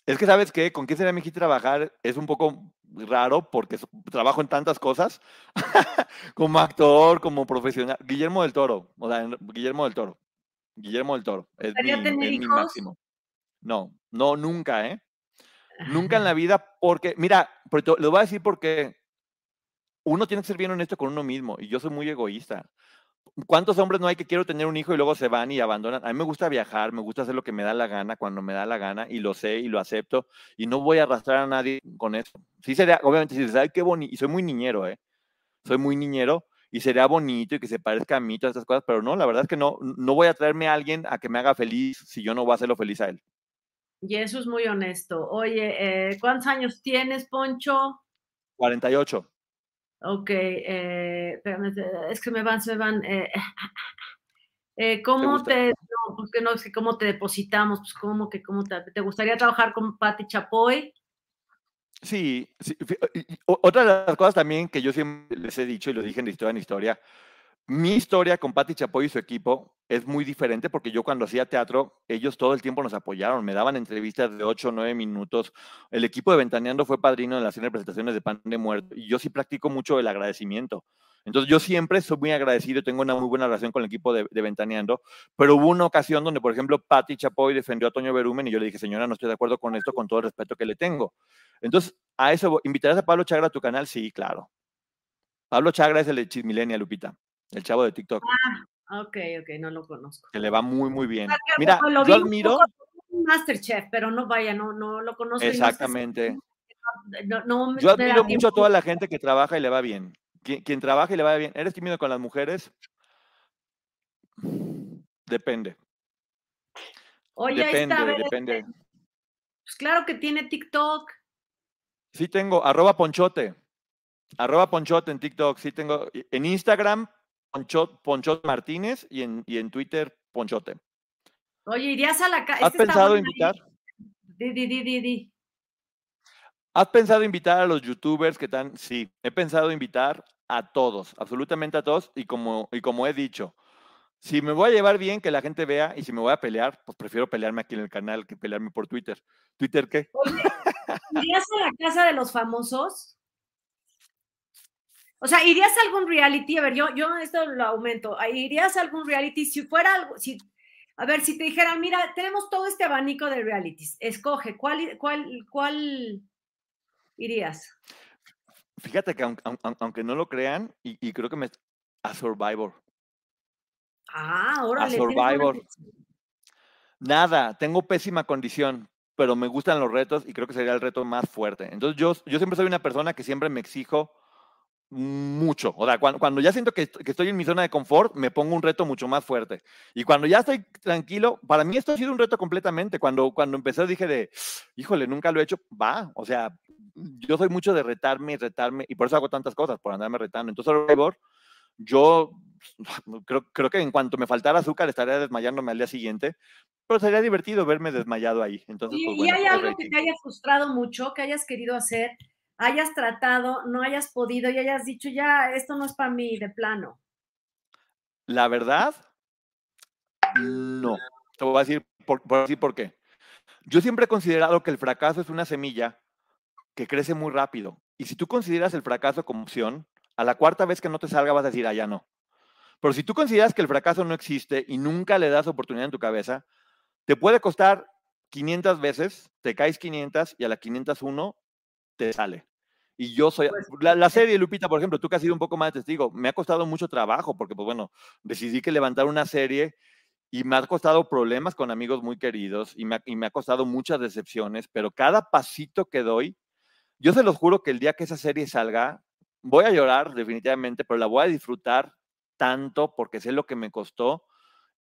Es que, ¿sabes qué? ¿Con quién sería mi hit trabajar? Es un poco raro porque trabajo en tantas cosas, como actor, como profesional. Guillermo del Toro, o sea, Guillermo del Toro. Guillermo del Toro. Es, mi, mi máximo. No, no, nunca, ¿eh? Nunca en la vida, porque, mira, lo voy a decir porque uno tiene que ser bien honesto con uno mismo y yo soy muy egoísta. ¿Cuántos hombres no hay que quiero tener un hijo y luego se van y abandonan? A mí me gusta viajar, me gusta hacer lo que me da la gana cuando me da la gana y lo sé y lo acepto y no voy a arrastrar a nadie con eso. Sí sería, obviamente, si ¿sabe qué bonito? Y soy muy niñero, ¿eh? Soy muy niñero y sería bonito y que se parezca a mí todas estas cosas, pero no, la verdad es que no, no voy a traerme a alguien a que me haga feliz si yo no voy a hacerlo feliz a él. Y eso es muy honesto. Oye, eh, ¿cuántos años tienes, Poncho? 48. Ok, eh, es que me van, se me van. Eh, eh, ¿Cómo te, no, porque no, es cómo te depositamos? Pues cómo que, cómo te, te gustaría trabajar con Patti Chapoy? Sí, sí, otra de las cosas también que yo siempre les he dicho y lo dije en Historia en Historia, mi historia con Patti Chapoy y su equipo es muy diferente porque yo cuando hacía teatro, ellos todo el tiempo nos apoyaron, me daban entrevistas de 8 o 9 minutos. El equipo de Ventaneando fue padrino de las presentaciones de Pan de Muerto y yo sí practico mucho el agradecimiento. Entonces yo siempre soy muy agradecido, tengo una muy buena relación con el equipo de, Ventaneando, pero hubo una ocasión donde, por ejemplo, Patti Chapoy defendió a Toño Berumen y yo le dije, señora, no estoy de acuerdo con esto, con todo el respeto que le tengo. Entonces, a eso, ¿invitarás a Pablo Chagra a tu canal? Sí, claro. Pablo Chagra es el de Lupita. El chavo de TikTok. Ah, ok, ok, no lo conozco. Que le va muy, muy bien. Mira, yo admiro. Masterchef, pero no vaya, no, no lo conozco. Exactamente. yo admiro mucho a toda la gente que trabaja y le va bien. Quien, trabaja y le va bien. ¿Eres tímido con las mujeres? Depende. Oye, depende, está, depende. Pues claro que tiene TikTok. Sí tengo, arroba ponchote. Arroba ponchote en TikTok. Sí tengo. En Instagram, Ponchot, Ponchot Martínez y en, y en Twitter Ponchote. Oye, irías a la casa. ¿Has pensado invitar? Di, di, di, di, ¿Has pensado invitar a los youtubers que están? Sí, he pensado invitar a todos, absolutamente a todos, y como, y como he dicho, si me voy a llevar bien, que la gente vea, y si me voy a pelear, pues prefiero pelearme aquí en el canal que pelearme por Twitter. ¿Twitter qué? Oye, ¿irías a la casa de los famosos? O sea, ¿irías a algún reality? A ver, yo, yo esto lo aumento. ¿Irías a algún reality si fuera algo, si, a ver, si te dijeran, mira, tenemos todo este abanico de realities, escoge, ¿cuál, cuál, cuál irías? Fíjate que aunque, no lo crean, y, creo que me... A Survivor. Ah, ahora A Survivor. Nada, tengo pésima condición, pero me gustan los retos y creo que sería el reto más fuerte. Entonces yo, yo siempre soy una persona que siempre me exijo mucho. O sea, cuando, ya siento que, estoy en mi zona de confort, me pongo un reto mucho más fuerte. Y cuando ya estoy tranquilo, para mí esto ha sido un reto completamente. Cuando, cuando empecé dije de, híjole, nunca lo he hecho, va. O sea, yo soy mucho de retarme y retarme, y por eso hago tantas cosas, por andarme retando. Entonces, yo creo, creo que en cuanto me faltara azúcar estaría desmayándome al día siguiente, pero sería divertido verme desmayado ahí. Entonces, ¿Y, pues, hay algo que te haya frustrado mucho, que hayas querido hacer? Hayas tratado, no hayas podido y hayas dicho, ya, esto no es para mí, de plano? La verdad, no. Te voy a decir por, decir por qué. Yo siempre he considerado que el fracaso es una semilla que crece muy rápido. Y si tú consideras el fracaso como opción, a la cuarta vez que no te salga vas a decir, ah, ya no. Pero si tú consideras que el fracaso no existe y nunca le das oportunidad en tu cabeza, te puede costar 500 veces, te caes 500 y a la 501 te sale. Y yo soy, pues, la, serie, Lupita, por ejemplo, tú que has sido un poco más testigo, me ha costado mucho trabajo porque, pues bueno, decidí que levantar una serie y me ha costado problemas con amigos muy queridos y me, y me ha costado muchas decepciones, pero cada pasito que doy, yo se los juro que el día que esa serie salga, voy a llorar definitivamente, pero la voy a disfrutar tanto porque sé lo que me costó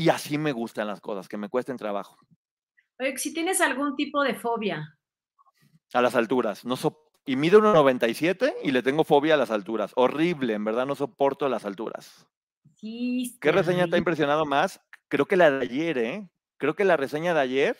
Y así me gustan las cosas, que me cuesten trabajo. Oye, si tienes algún tipo de fobia. A las alturas. No y mido 1,97 y le tengo fobia a las alturas. Horrible, en verdad no soporto las alturas. Sí, ¿Qué reseña te ha impresionado más? Creo que la de ayer, ¿eh? Creo que la reseña de ayer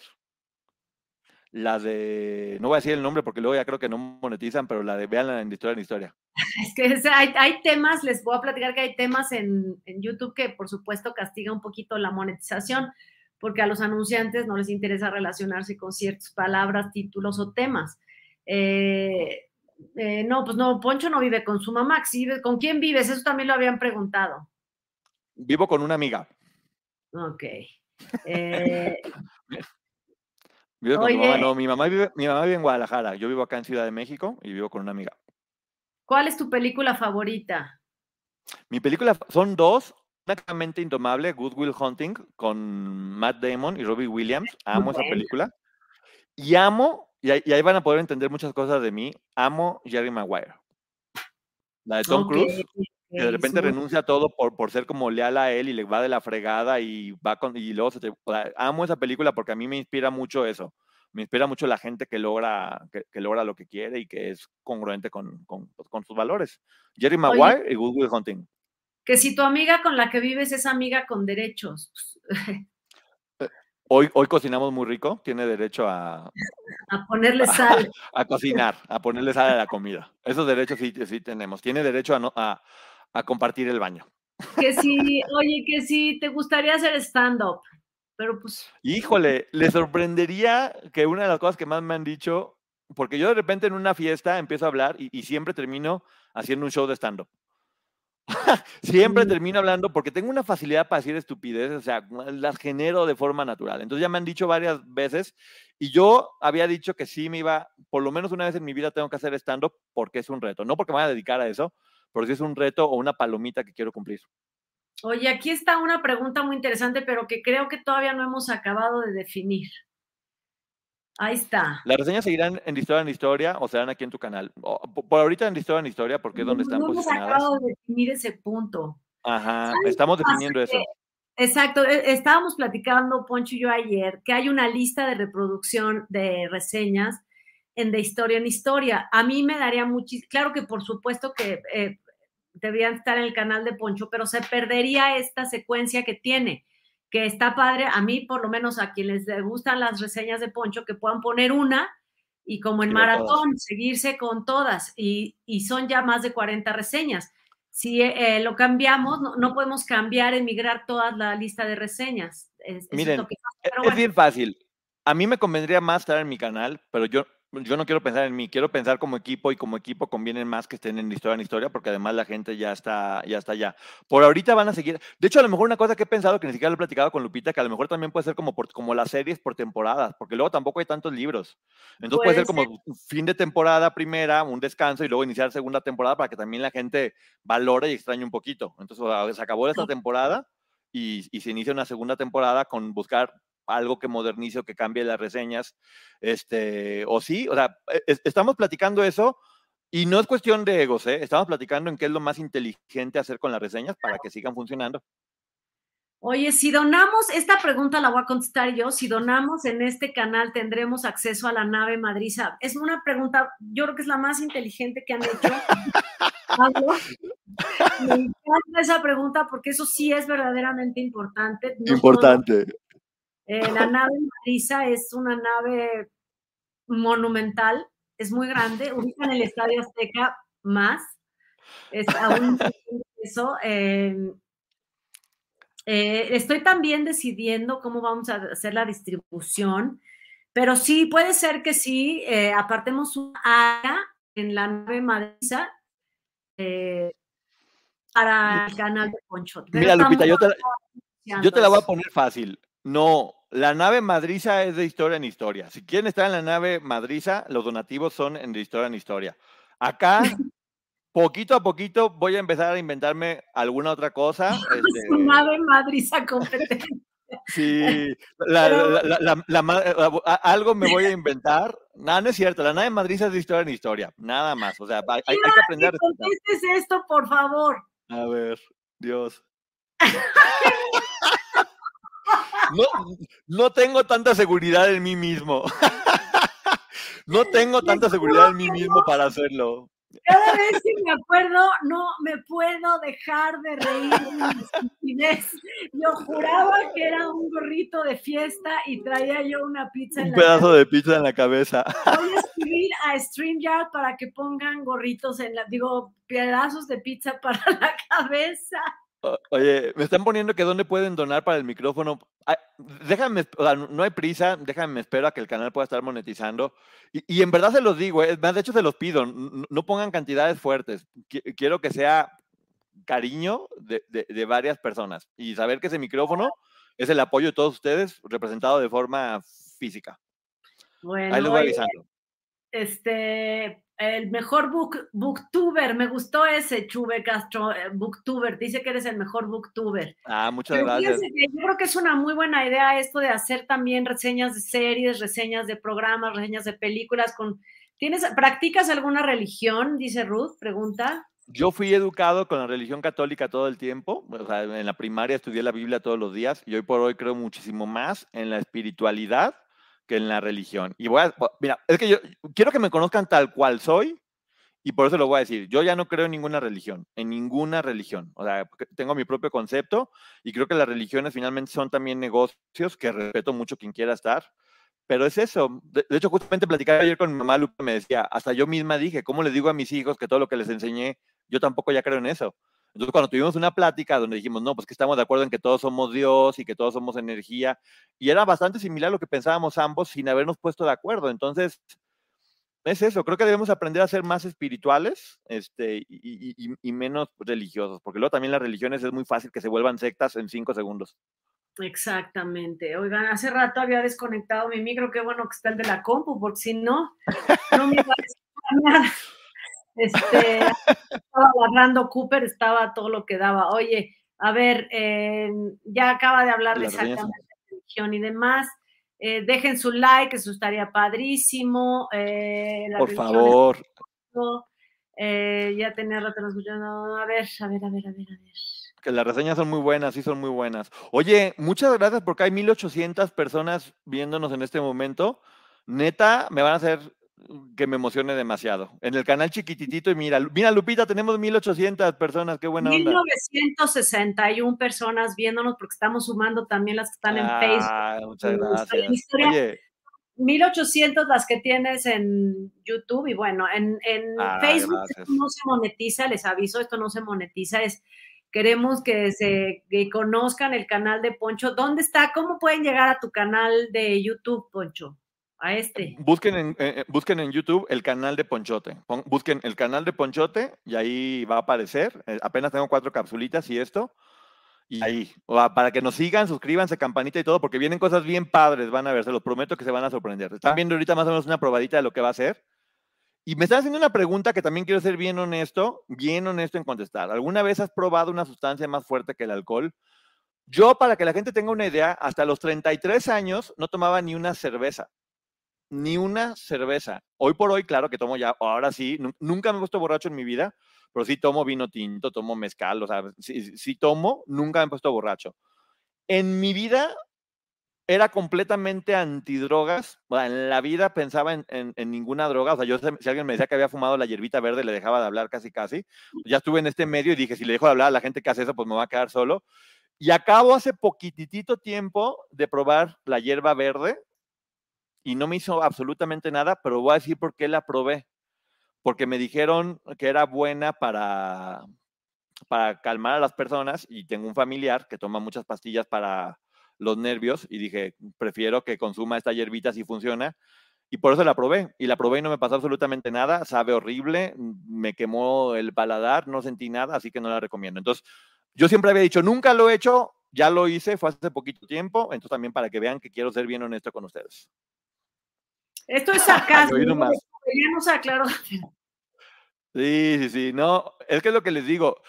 la de, no voy a decir el nombre porque luego ya creo que no monetizan, pero la de veanla en Historia en Historia. Es que hay, temas, les voy a platicar que hay temas en, YouTube que por supuesto castiga un poquito la monetización, porque a los anunciantes no les interesa relacionarse con ciertas palabras, títulos o temas. Eh, eh, no, pues no, Poncho no vive con su mamá, ¿con quién vives? Eso también lo habían preguntado. Vivo con una amiga. Ok. Eh, Con mi mamá, no, mi mamá, vive, mi mamá vive en Guadalajara, yo vivo acá en Ciudad de México y vivo con una amiga. ¿Cuál es tu película favorita? Mi película son dos, Mente Indomable, Good Will Hunting, con Matt Damon y Robbie Williams. Amo esa película. Y amo, y ahí, van a poder entender muchas cosas de mí, amo Jerry Maguire. La de Tom Cruise, que de repente renuncia a todo por, por ser como leal a él y le va de la fregada y va con, y luego se te, amo esa película porque a mí me inspira mucho eso. Me inspira mucho la gente que logra, que, logra lo que quiere y que es congruente con, con, pues, con sus valores. Jerry Maguire y Good Will Hunting. Que si tu amiga con la que vives es amiga con derechos. Eh, hoy, hoy cocinamos muy rico, tiene derecho a... A ponerle sal. A, cocinar, a ponerle sal a la comida. Esos derechos sí, sí tenemos. Tiene derecho a, a, a compartir el baño. Que sí, oye, que sí, te gustaría hacer stand-up, pero pues... Híjole, le sorprendería que una de las cosas que más me han dicho, porque yo de repente en una fiesta empiezo a hablar y, siempre termino haciendo un show de stand-up. siempre termino hablando porque tengo una facilidad para decir estupideces, o sea, las genero de forma natural. Entonces ya me han dicho varias veces y yo había dicho que sí me iba, por lo menos una vez en mi vida tengo que hacer stand-up porque es un reto, no porque me vaya a dedicar a eso, por si es un reto o una palomita que quiero cumplir. Oye, aquí está una pregunta muy interesante, pero que creo que todavía no hemos acabado de definir. Ahí está. ¿Las reseñas seguirán en Historia en Historia o serán aquí en tu canal? Por ahorita en Historia en Historia, porque es donde están. No hemos acabado de definir ese punto. Ajá, estamos definiendo eso. Exacto, e, estábamos platicando, Poncho y yo ayer, que hay una lista de reproducción de reseñas en de historia en historia. A mí me daría muchísimo, claro que por supuesto que eh, deberían estar en el canal de Poncho, pero se perdería esta secuencia que tiene, que está padre, a mí por lo menos a quienes les gustan las reseñas de Poncho, que puedan poner una y como en maratón, seguirse con todas y, son ya más de 40 reseñas. Si eh, lo cambiamos, no, podemos cambiar, emigrar toda la lista de reseñas. Miren, es, es bien fácil. A mí me convendría más estar en mi canal, pero yo yo no quiero pensar en mí, quiero pensar como equipo y como equipo conviene más que estén en historia en historia porque además la gente ya está, ya está allá. Por ahorita van a seguir. De hecho, a lo mejor una cosa que he pensado que ni siquiera lo he platicado con Lupita, que a lo mejor también puede ser como, como las series por temporadas, porque luego tampoco hay tantos libros. Entonces puede, ser como fin de temporada primera, un descanso y luego iniciar segunda temporada para que también la gente valore y extrañe un poquito. Entonces se acabó esta temporada y, y se inicia una segunda temporada con buscar algo que modernice o que cambie las reseñas, este, o sí, o sea, e, estamos platicando eso y no es cuestión de egos, ¿eh? estamos platicando en qué es lo más inteligente hacer con las reseñas para que sigan funcionando. Oye, si donamos, esta pregunta la voy a contestar yo, si donamos en este canal tendremos acceso a la nave Madriza. Es una pregunta, yo creo que es la más inteligente que han hecho. Me encanta esa pregunta porque eso sí es verdaderamente importante. importante. Eh, la nave Marisa es una nave monumental, es muy grande, ubica en el Estadio Azteca más. Es aún eso. Em, eh, estoy también decidiendo cómo vamos a hacer la distribución, pero sí puede ser que sí, eh, apartemos una área en la nave Marisa para el canal de Poncho. Mira, Lupita, yo te la voy a poner fácil. No, la nave madriza es de historia en historia. Si quieren estar en la nave madriza, los donativos son en de historia en historia. Acá, poquito a poquito, voy a empezar a inventarme alguna otra cosa. Este... nave madriza competente. Sí, algo me voy a inventar. Nada, no es cierto. La nave madriza es de historia en historia. Nada más. O sea, hay, hay que aprender. Contestes esto, por favor. A ver, Dios. No, no tengo tanta seguridad en mí mismo. No tengo tanta seguridad en mí mismo para hacerlo. Cada vez que me acuerdo, no me puedo dejar de reír. Yo juraba que era un gorrito de fiesta y traía yo una pizza en un pedazo de pizza en la cabeza. Voy a escribir a StreamYard para que pongan gorritos en la, digo, pedazos de pizza para la cabeza. Oye, me están poniendo que dónde pueden donar para el micrófono. déjame, o sea, no hay prisa, déjame espero a que el canal pueda estar monetizando. Y, en verdad se los digo, eh, de hecho se los pido, no, pongan cantidades fuertes. Quiero que sea cariño de, varias personas y saber que ese micrófono es el apoyo de todos ustedes representado de forma física. Bueno, Ahí lo voy avisando. Este, el mejor book, booktuber, me gustó ese Chuve Castro, eh, booktuber, dice que eres el mejor booktuber. Ah, muchas gracias. yo creo que es una muy buena idea esto de hacer también reseñas de series, reseñas de programas, reseñas de películas con ¿Tienes practicas alguna religión? dice Ruth, pregunta. Yo fui educado con la religión católica todo el tiempo, o sea, en la primaria estudié la Biblia todos los días y hoy por hoy creo muchísimo más en la espiritualidad que en la religión. Y voy a, mira, es que yo quiero que me conozcan tal cual soy y por eso lo voy a decir. Yo ya no creo en ninguna religión, en ninguna religión. O sea, tengo mi propio concepto y creo que las religiones finalmente son también negocios que respeto mucho quien quiera estar. Pero es eso. De, hecho, justamente platicaba ayer con mi mamá, Lupe me decía, hasta yo misma dije, ¿cómo le digo a mis hijos que todo lo que les enseñé, yo tampoco ya creo en eso? Entonces, cuando tuvimos una plática donde dijimos, no, pues que estamos de acuerdo en que todos somos Dios y que todos somos energía, y era bastante similar a lo que pensábamos ambos sin habernos puesto de acuerdo. Entonces, es eso, creo que debemos aprender a ser más espirituales este, y, menos religiosos, porque luego también las religiones es muy fácil que se vuelvan sectas en cinco segundos. Exactamente. Oigan, hace rato había desconectado mi micro, qué bueno que está el de la compu, porque si no, no me a nada. Este, estaba agarrando Cooper, estaba todo lo que daba. Oye, a ver, eh, ya acaba de hablar exactamente de religión y demás. Eh, dejen su like, eso estaría padrísimo. Eh, Por favor. ya tenía rato escuchando. A ver, a ver, a ver, a ver, a ver. Que las reseñas son muy buenas, sí son muy buenas. Oye, muchas gracias porque hay 1800 personas viéndonos en este momento. Neta, me van a hacer que me emocione demasiado. En el canal chiquititito y mira, mira Lupita, tenemos 1800 personas, qué buena 1961 personas viéndonos porque estamos sumando también las que están en Facebook. Muchas gracias. 1800 las que tienes en YouTube y bueno, en, Facebook no se monetiza, les aviso, esto no se monetiza, es queremos que se conozcan el canal de Poncho. ¿Dónde está? ¿Cómo pueden llegar a tu canal de YouTube, Poncho? A este. Busquen en, eh, eh, en YouTube el canal de Ponchote. busquen el canal de Ponchote y ahí va a aparecer. Eh, apenas tengo cuatro capsulitas y esto. Y ahí, para que nos sigan, suscríbanse, campanita y todo, porque vienen cosas bien padres, van a ver, se los prometo que se van a sorprender. Están viendo ahorita más o menos una probadita de lo que va a ser. Y me están haciendo una pregunta que también quiero ser bien honesto, bien honesto en contestar. ¿Alguna vez has probado una sustancia más fuerte que el alcohol? Yo, para que la gente tenga una idea, hasta los 33 años no tomaba ni una cerveza. Ni una cerveza. Hoy por hoy, claro que tomo ya, ahora sí, nunca me he puesto borracho en mi vida, pero sí tomo vino tinto, tomo mezcal, o sea, sí, tomo, nunca me he puesto borracho. En mi vida era completamente antidrogas, en la vida pensaba en, ninguna droga, o sea, yo si alguien me decía que había fumado la hierbita verde, le dejaba de hablar casi casi. Ya estuve en este medio y dije, si le dejo de hablar a la gente que hace eso, pues me va a quedar solo. Y acabo hace poquitito tiempo de probar la hierba verde y no me hizo absolutamente nada, pero voy a decir por qué la probé porque me dijeron que era buena para, para calmar a las personas y tengo un familiar que toma muchas pastillas para los nervios y dije, prefiero que consuma esta hierbita si funciona. Y por eso la probé. Y la probé y no me pasó absolutamente nada. Sabe horrible, me quemó el paladar, no sentí nada, así que no la recomiendo. Entonces, yo siempre había dicho, nunca lo he hecho, ya lo hice, fue hace poquito tiempo. Entonces, también para que vean que quiero ser bien honesto con ustedes. Esto es sarcasmo. aclaró. Sí, sí, sí. No, es que es lo que les digo.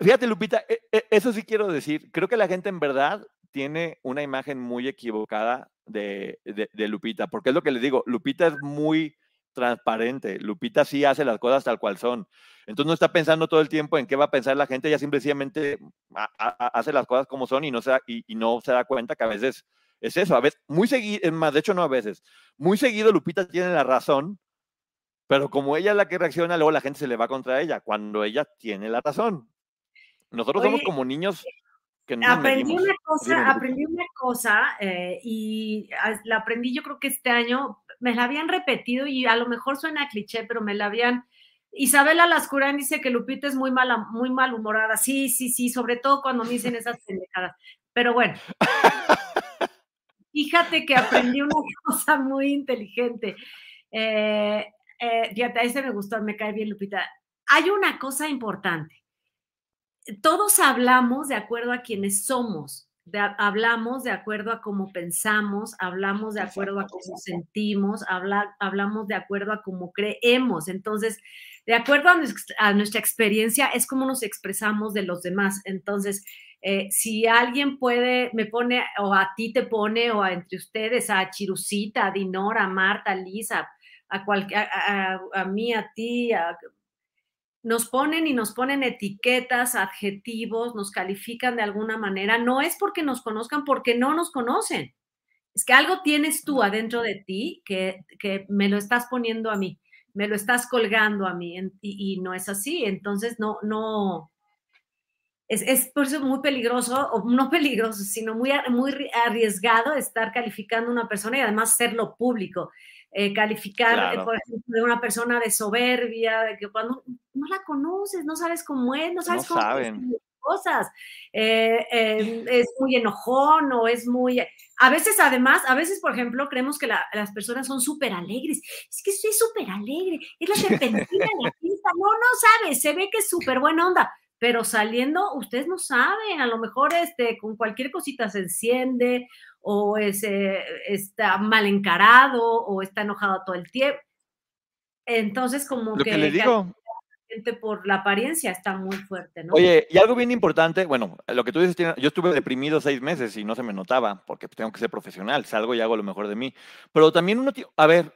Fíjate, Lupita, e, e, eso sí quiero decir. Creo que la gente en verdad tiene una imagen muy equivocada de, de, Lupita, porque es lo que les digo. Lupita es muy transparente. Lupita sí hace las cosas tal cual son. Entonces no está pensando todo el tiempo en qué va a pensar la gente, ella simplemente hace las cosas como son y no, se y, y no se da cuenta que a veces es eso, a veces, muy seguido, más, de hecho no a veces, muy seguido Lupita tiene la razón, pero como ella es la que reacciona, luego la gente se le va contra ella, cuando ella tiene la razón. Nosotros somos como niños que no aprendí una cosa, aprendí una cosa eh, y la aprendí yo creo que este año, me la habían repetido y a lo mejor suena cliché, pero me la habían... Isabela Lascurán dice que Lupita es muy mala, muy malhumorada. Sí, sí, sí, sobre todo cuando me dicen esas pendejadas. Pero bueno, Fíjate que aprendí una cosa muy inteligente. Eh, eh, fíjate, ese me gustó, me cae bien, Lupita. Hay una cosa importante. Todos hablamos de acuerdo a quienes somos, hablamos de acuerdo a cómo pensamos, hablamos de acuerdo a cómo sentimos, hablamos de acuerdo a cómo creemos. Entonces, de acuerdo a nuestra, a nuestra experiencia, es como nos expresamos de los demás. Entonces, eh, si alguien puede, me pone, o a ti te pone, o entre ustedes, a Chirucita, a Dinora, a Marta, a Lisa, a, a, a, mí, a ti, nos ponen y nos ponen etiquetas, adjetivos, nos califican de alguna manera, no es porque nos conozcan, porque no nos conocen. Es que algo tienes tú adentro de ti que, que me lo estás poniendo a mí, me lo estás colgando a mí y, y no es así. Entonces, no, no, es, por eso muy peligroso, o no peligroso, sino muy, muy arriesgado estar calificando a una persona y además hacerlo público. Eh, calificar, eh, por ejemplo, de una persona de soberbia, de que cuando no la conoces, no sabes cómo es, no sabes cómo saben. cosas, eh, em, es muy enojón o es muy... A veces, además, a veces, por ejemplo, creemos que las personas son súper alegres. Es que soy súper alegre, es la serpentina de la pista. No, no sabes, se ve que es súper buena onda pero saliendo, ustedes no saben, a lo mejor este, con cualquier cosita se enciende o está mal encarado o está enojado todo el tiempo. Entonces, como que, le digo. por la apariencia está muy fuerte, ¿no? Oye, y algo bien importante, bueno, lo que tú dices, yo estuve deprimido seis meses y no se me notaba, porque tengo que ser profesional, salgo y hago lo mejor de mí. Pero también uno, a ver,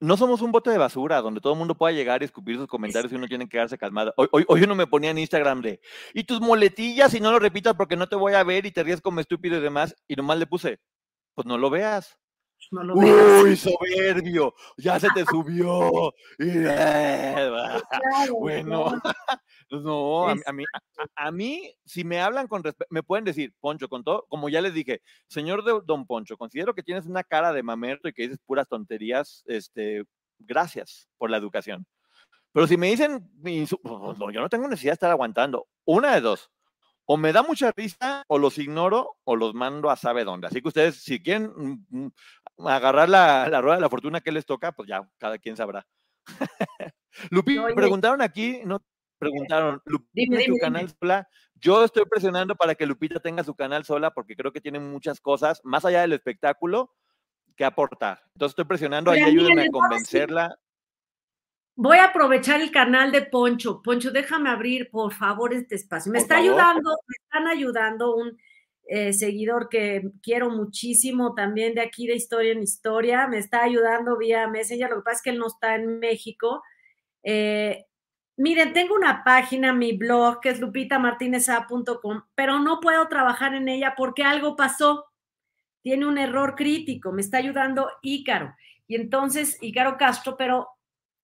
no somos un bote de basura donde todo el mundo pueda llegar y escupir sus comentarios y uno tiene que quedarse calmado. Hoy, hoy, uno me ponía en Instagram de, y tus moletillas, y no lo repitas porque no te voy a ver y te ríes como estúpido y demás, y nomás le puse, pues no lo veas. Uy, soberbio, ya se te subió. bueno, no, a, mí, a, mí, si me hablan con respeto, me pueden decir, Poncho, con todo, como ya les dije, señor de Don Poncho, considero que tienes una cara de mamerto y que dices puras tonterías, este, gracias por la educación. Pero si me dicen, yo no tengo necesidad de estar aguantando. Una de dos o me da mucha risa, o los ignoro, o los mando a sabe dónde. Así que ustedes, si quieren mm, mm, agarrar la, rueda de la fortuna que les toca, pues ya, cada quien sabrá. Lupi, preguntaron aquí, no preguntaron, Lupita, tu canal sola? Yo estoy presionando para que Lupita tenga su canal sola porque creo que tiene muchas cosas, más allá del espectáculo, que aportar. Entonces estoy presionando, ahí ayúdenme a convencerla voy a aprovechar el canal de Poncho. Poncho, déjame abrir, por favor, este espacio. Me está ayudando, me están ayudando un eh, seguidor que quiero muchísimo también de aquí de Historia en Historia. Me está ayudando vía Messenger. Lo que pasa es que él no está en México. Eh, miren, tengo una página, mi blog, que es lupitamartineza.com, pero no puedo trabajar en ella porque algo pasó. Tiene un error crítico. Me está ayudando Ícaro. Y entonces, Ícaro Castro, pero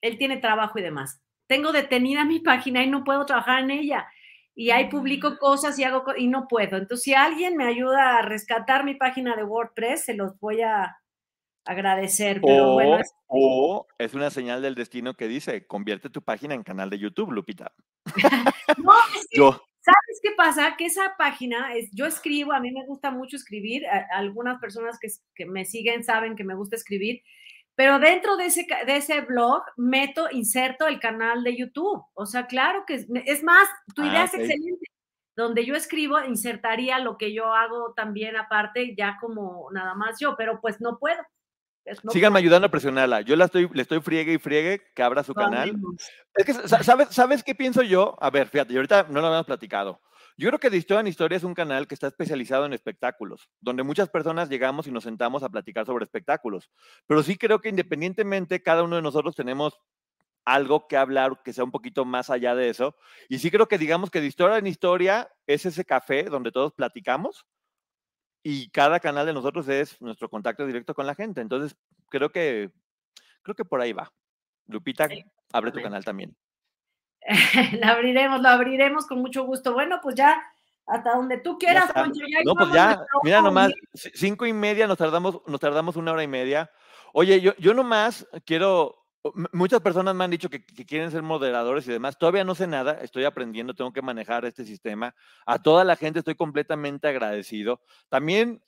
él tiene trabajo y demás. Tengo detenida mi página y no puedo trabajar en ella. Y ahí publico cosas y hago y no puedo. Entonces, si alguien me ayuda a rescatar mi página de WordPress, se los voy a agradecer. Pero o, es... o es una señal del destino que dice, convierte tu página en canal de YouTube, Lupita. no, yo. ¿Sabes qué pasa? Que esa página es, yo escribo, a mí me gusta mucho escribir, algunas personas que, que me siguen saben que me gusta escribir, pero dentro de ese, de ese blog meto, inserto el canal de YouTube. O sea, claro que es, más, tu ah, idea es excelente. Donde yo escribo, insertaría lo que yo hago también aparte, ya como nada más yo, pero pues no puedo. Síganme ayudando a presionarla. Yo la estoy, le estoy friegue y friegue que abra su canal. Es que, ¿sabes, ¿sabes qué pienso yo? A ver, fíjate, ahorita no lo habíamos platicado. Yo creo que de Historia en Historia es un canal que está especializado en espectáculos, donde muchas personas llegamos y nos sentamos a platicar sobre espectáculos. Pero sí creo que independientemente, cada uno de nosotros tenemos algo que hablar que sea un poquito más allá de eso. Y sí creo que digamos que de Historia en Historia es ese café donde todos platicamos y cada canal de nosotros es nuestro contacto directo con la gente. Entonces, creo que creo que por ahí va. Lupita, abre tu canal también. la abriremos, lo abriremos con mucho gusto. Bueno, pues ya hasta donde tú quieras, no, pues ya, mira nomás, cinco y media nos tardamos, nos tardamos una hora y media. Oye, yo, yo nomás quiero, muchas personas me han dicho que, que, quieren ser moderadores y demás. Todavía no sé nada, estoy aprendiendo, tengo que manejar este sistema. A toda la gente estoy completamente agradecido. También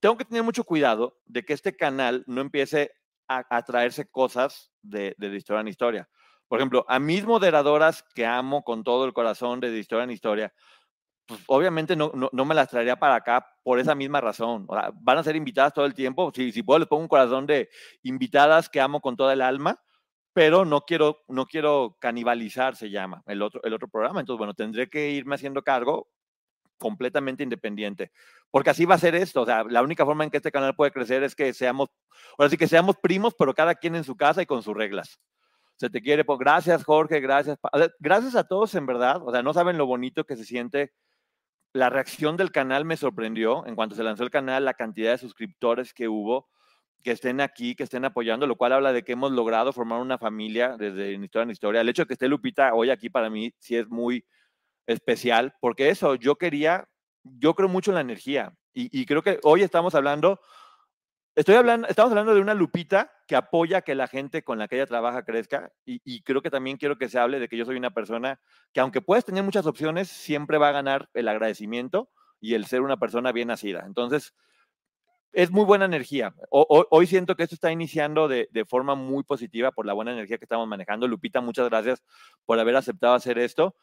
tengo que tener mucho cuidado de que este canal no empiece a, a traerse cosas de, de historia en historia. Por ejemplo, a mis moderadoras que amo con todo el corazón de, historia en historia, pues obviamente no, no, me las traería para acá por esa misma razón. van a ser invitadas todo el tiempo. Si, si puedo, les pongo un corazón de invitadas que amo con toda el alma, pero no quiero, no quiero canibalizar, se llama, el otro, el otro programa. Entonces, bueno, tendré que irme haciendo cargo completamente independiente. Porque así va a ser esto. O sea, la única forma en que este canal puede crecer es que seamos, ahora sí que seamos primos, pero cada quien en su casa y con sus reglas se te quiere, pues gracias Jorge, gracias. gracias a todos en verdad, o sea, no saben lo bonito que se siente. La reacción del canal me sorprendió en cuanto se lanzó el canal, la cantidad de suscriptores que hubo, que estén aquí, que estén apoyando, lo cual habla de que hemos logrado formar una familia desde Historia en Historia. El hecho de que esté Lupita hoy aquí para mí sí es muy especial, porque eso, yo quería, yo creo mucho en la energía y, y creo que hoy estamos hablando Estoy hablando, estamos hablando de una Lupita que apoya que la gente con la que ella trabaja crezca y, creo que también quiero que se hable de que yo soy una persona que aunque puedes tener muchas opciones, siempre va a ganar el agradecimiento y el ser una persona bien nacida. Entonces, es muy buena energía. hoy siento que esto está iniciando de, forma muy positiva por la buena energía que estamos manejando. Lupita, muchas gracias por haber aceptado hacer esto.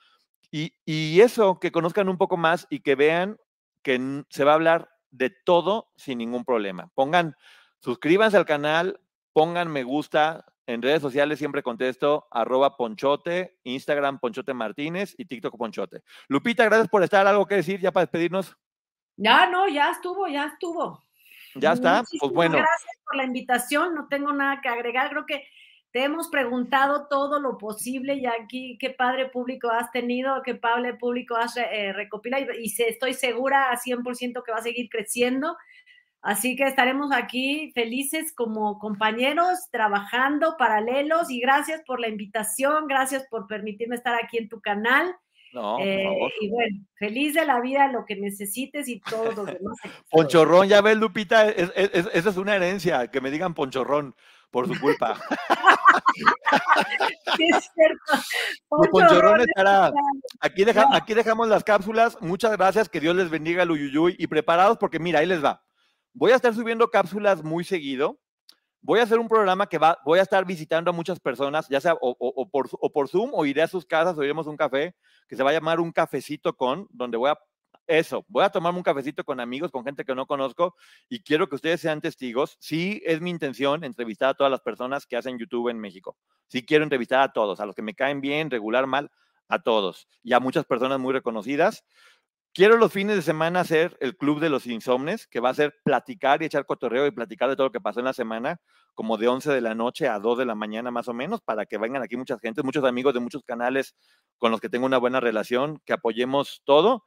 Y, y eso, que conozcan un poco más y que vean que se va a hablar de todo sin ningún problema. Pongan, suscríbanse al canal, pongan me gusta. En redes sociales siempre contesto arroba ponchote, Instagram ponchote martínez y TikTok ponchote. Lupita, gracias por estar. ¿Algo que decir ya para despedirnos? Ya, no, ya estuvo, ya estuvo. Ya está, pues bueno. Gracias por la invitación, no tengo nada que agregar. Creo que te hemos preguntado todo lo posible y aquí qué padre público has tenido, qué padre público has eh, recopilado y, y, estoy segura a 100% que va a seguir creciendo. Así que estaremos aquí felices como compañeros, trabajando paralelos y gracias por la invitación, gracias por permitirme estar aquí en tu canal. No, por eh, favor. Y bueno, feliz de la vida, lo que necesites y todos los demás. Ponchorrón, ya ves, Lupita, esa es una herencia, que me digan ponchorrón por su culpa. es cierto. Ponchorrón estará. Aquí, aquí dejamos las cápsulas. Muchas gracias, que Dios les bendiga el Uyuyuy. Y preparados porque mira, ahí les va. Voy a estar subiendo cápsulas muy seguido. Voy a hacer un programa que va, voy a estar visitando a muchas personas, ya sea o, por, o por Zoom o iré a sus casas o iremos a un café que se va a llamar Un Cafecito con, donde voy a eso, voy a tomarme un cafecito con amigos, con gente que no conozco y quiero que ustedes sean testigos. Sí, es mi intención entrevistar a todas las personas que hacen YouTube en México. Sí quiero entrevistar a todos, a los que me caen bien, regular, mal, a todos y a muchas personas muy reconocidas. Quiero los fines de semana hacer el Club de los Insomnes, que va a ser platicar y echar cotorreo y platicar de todo lo que pasó en la semana, como de 11 de la noche a 2 de la mañana más o menos, para que vengan aquí muchas gente, muchos amigos de muchos canales con los que tengo una buena relación, que apoyemos todo.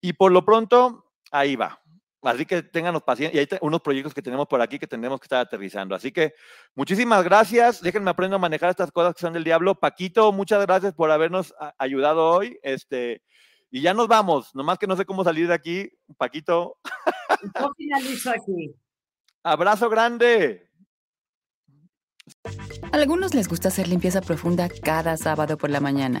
Y por lo pronto, ahí va. Así que tengan paciencia. Y hay unos proyectos que tenemos por aquí que tenemos que estar aterrizando. Así que muchísimas gracias. Déjenme aprender a manejar estas cosas que son del diablo. Paquito, muchas gracias por habernos ayudado hoy. Este, y ya nos vamos. Nomás que no sé cómo salir de aquí. Paquito. Yo finalizo aquí. Abrazo grande. A algunos les gusta hacer limpieza profunda cada sábado por la mañana.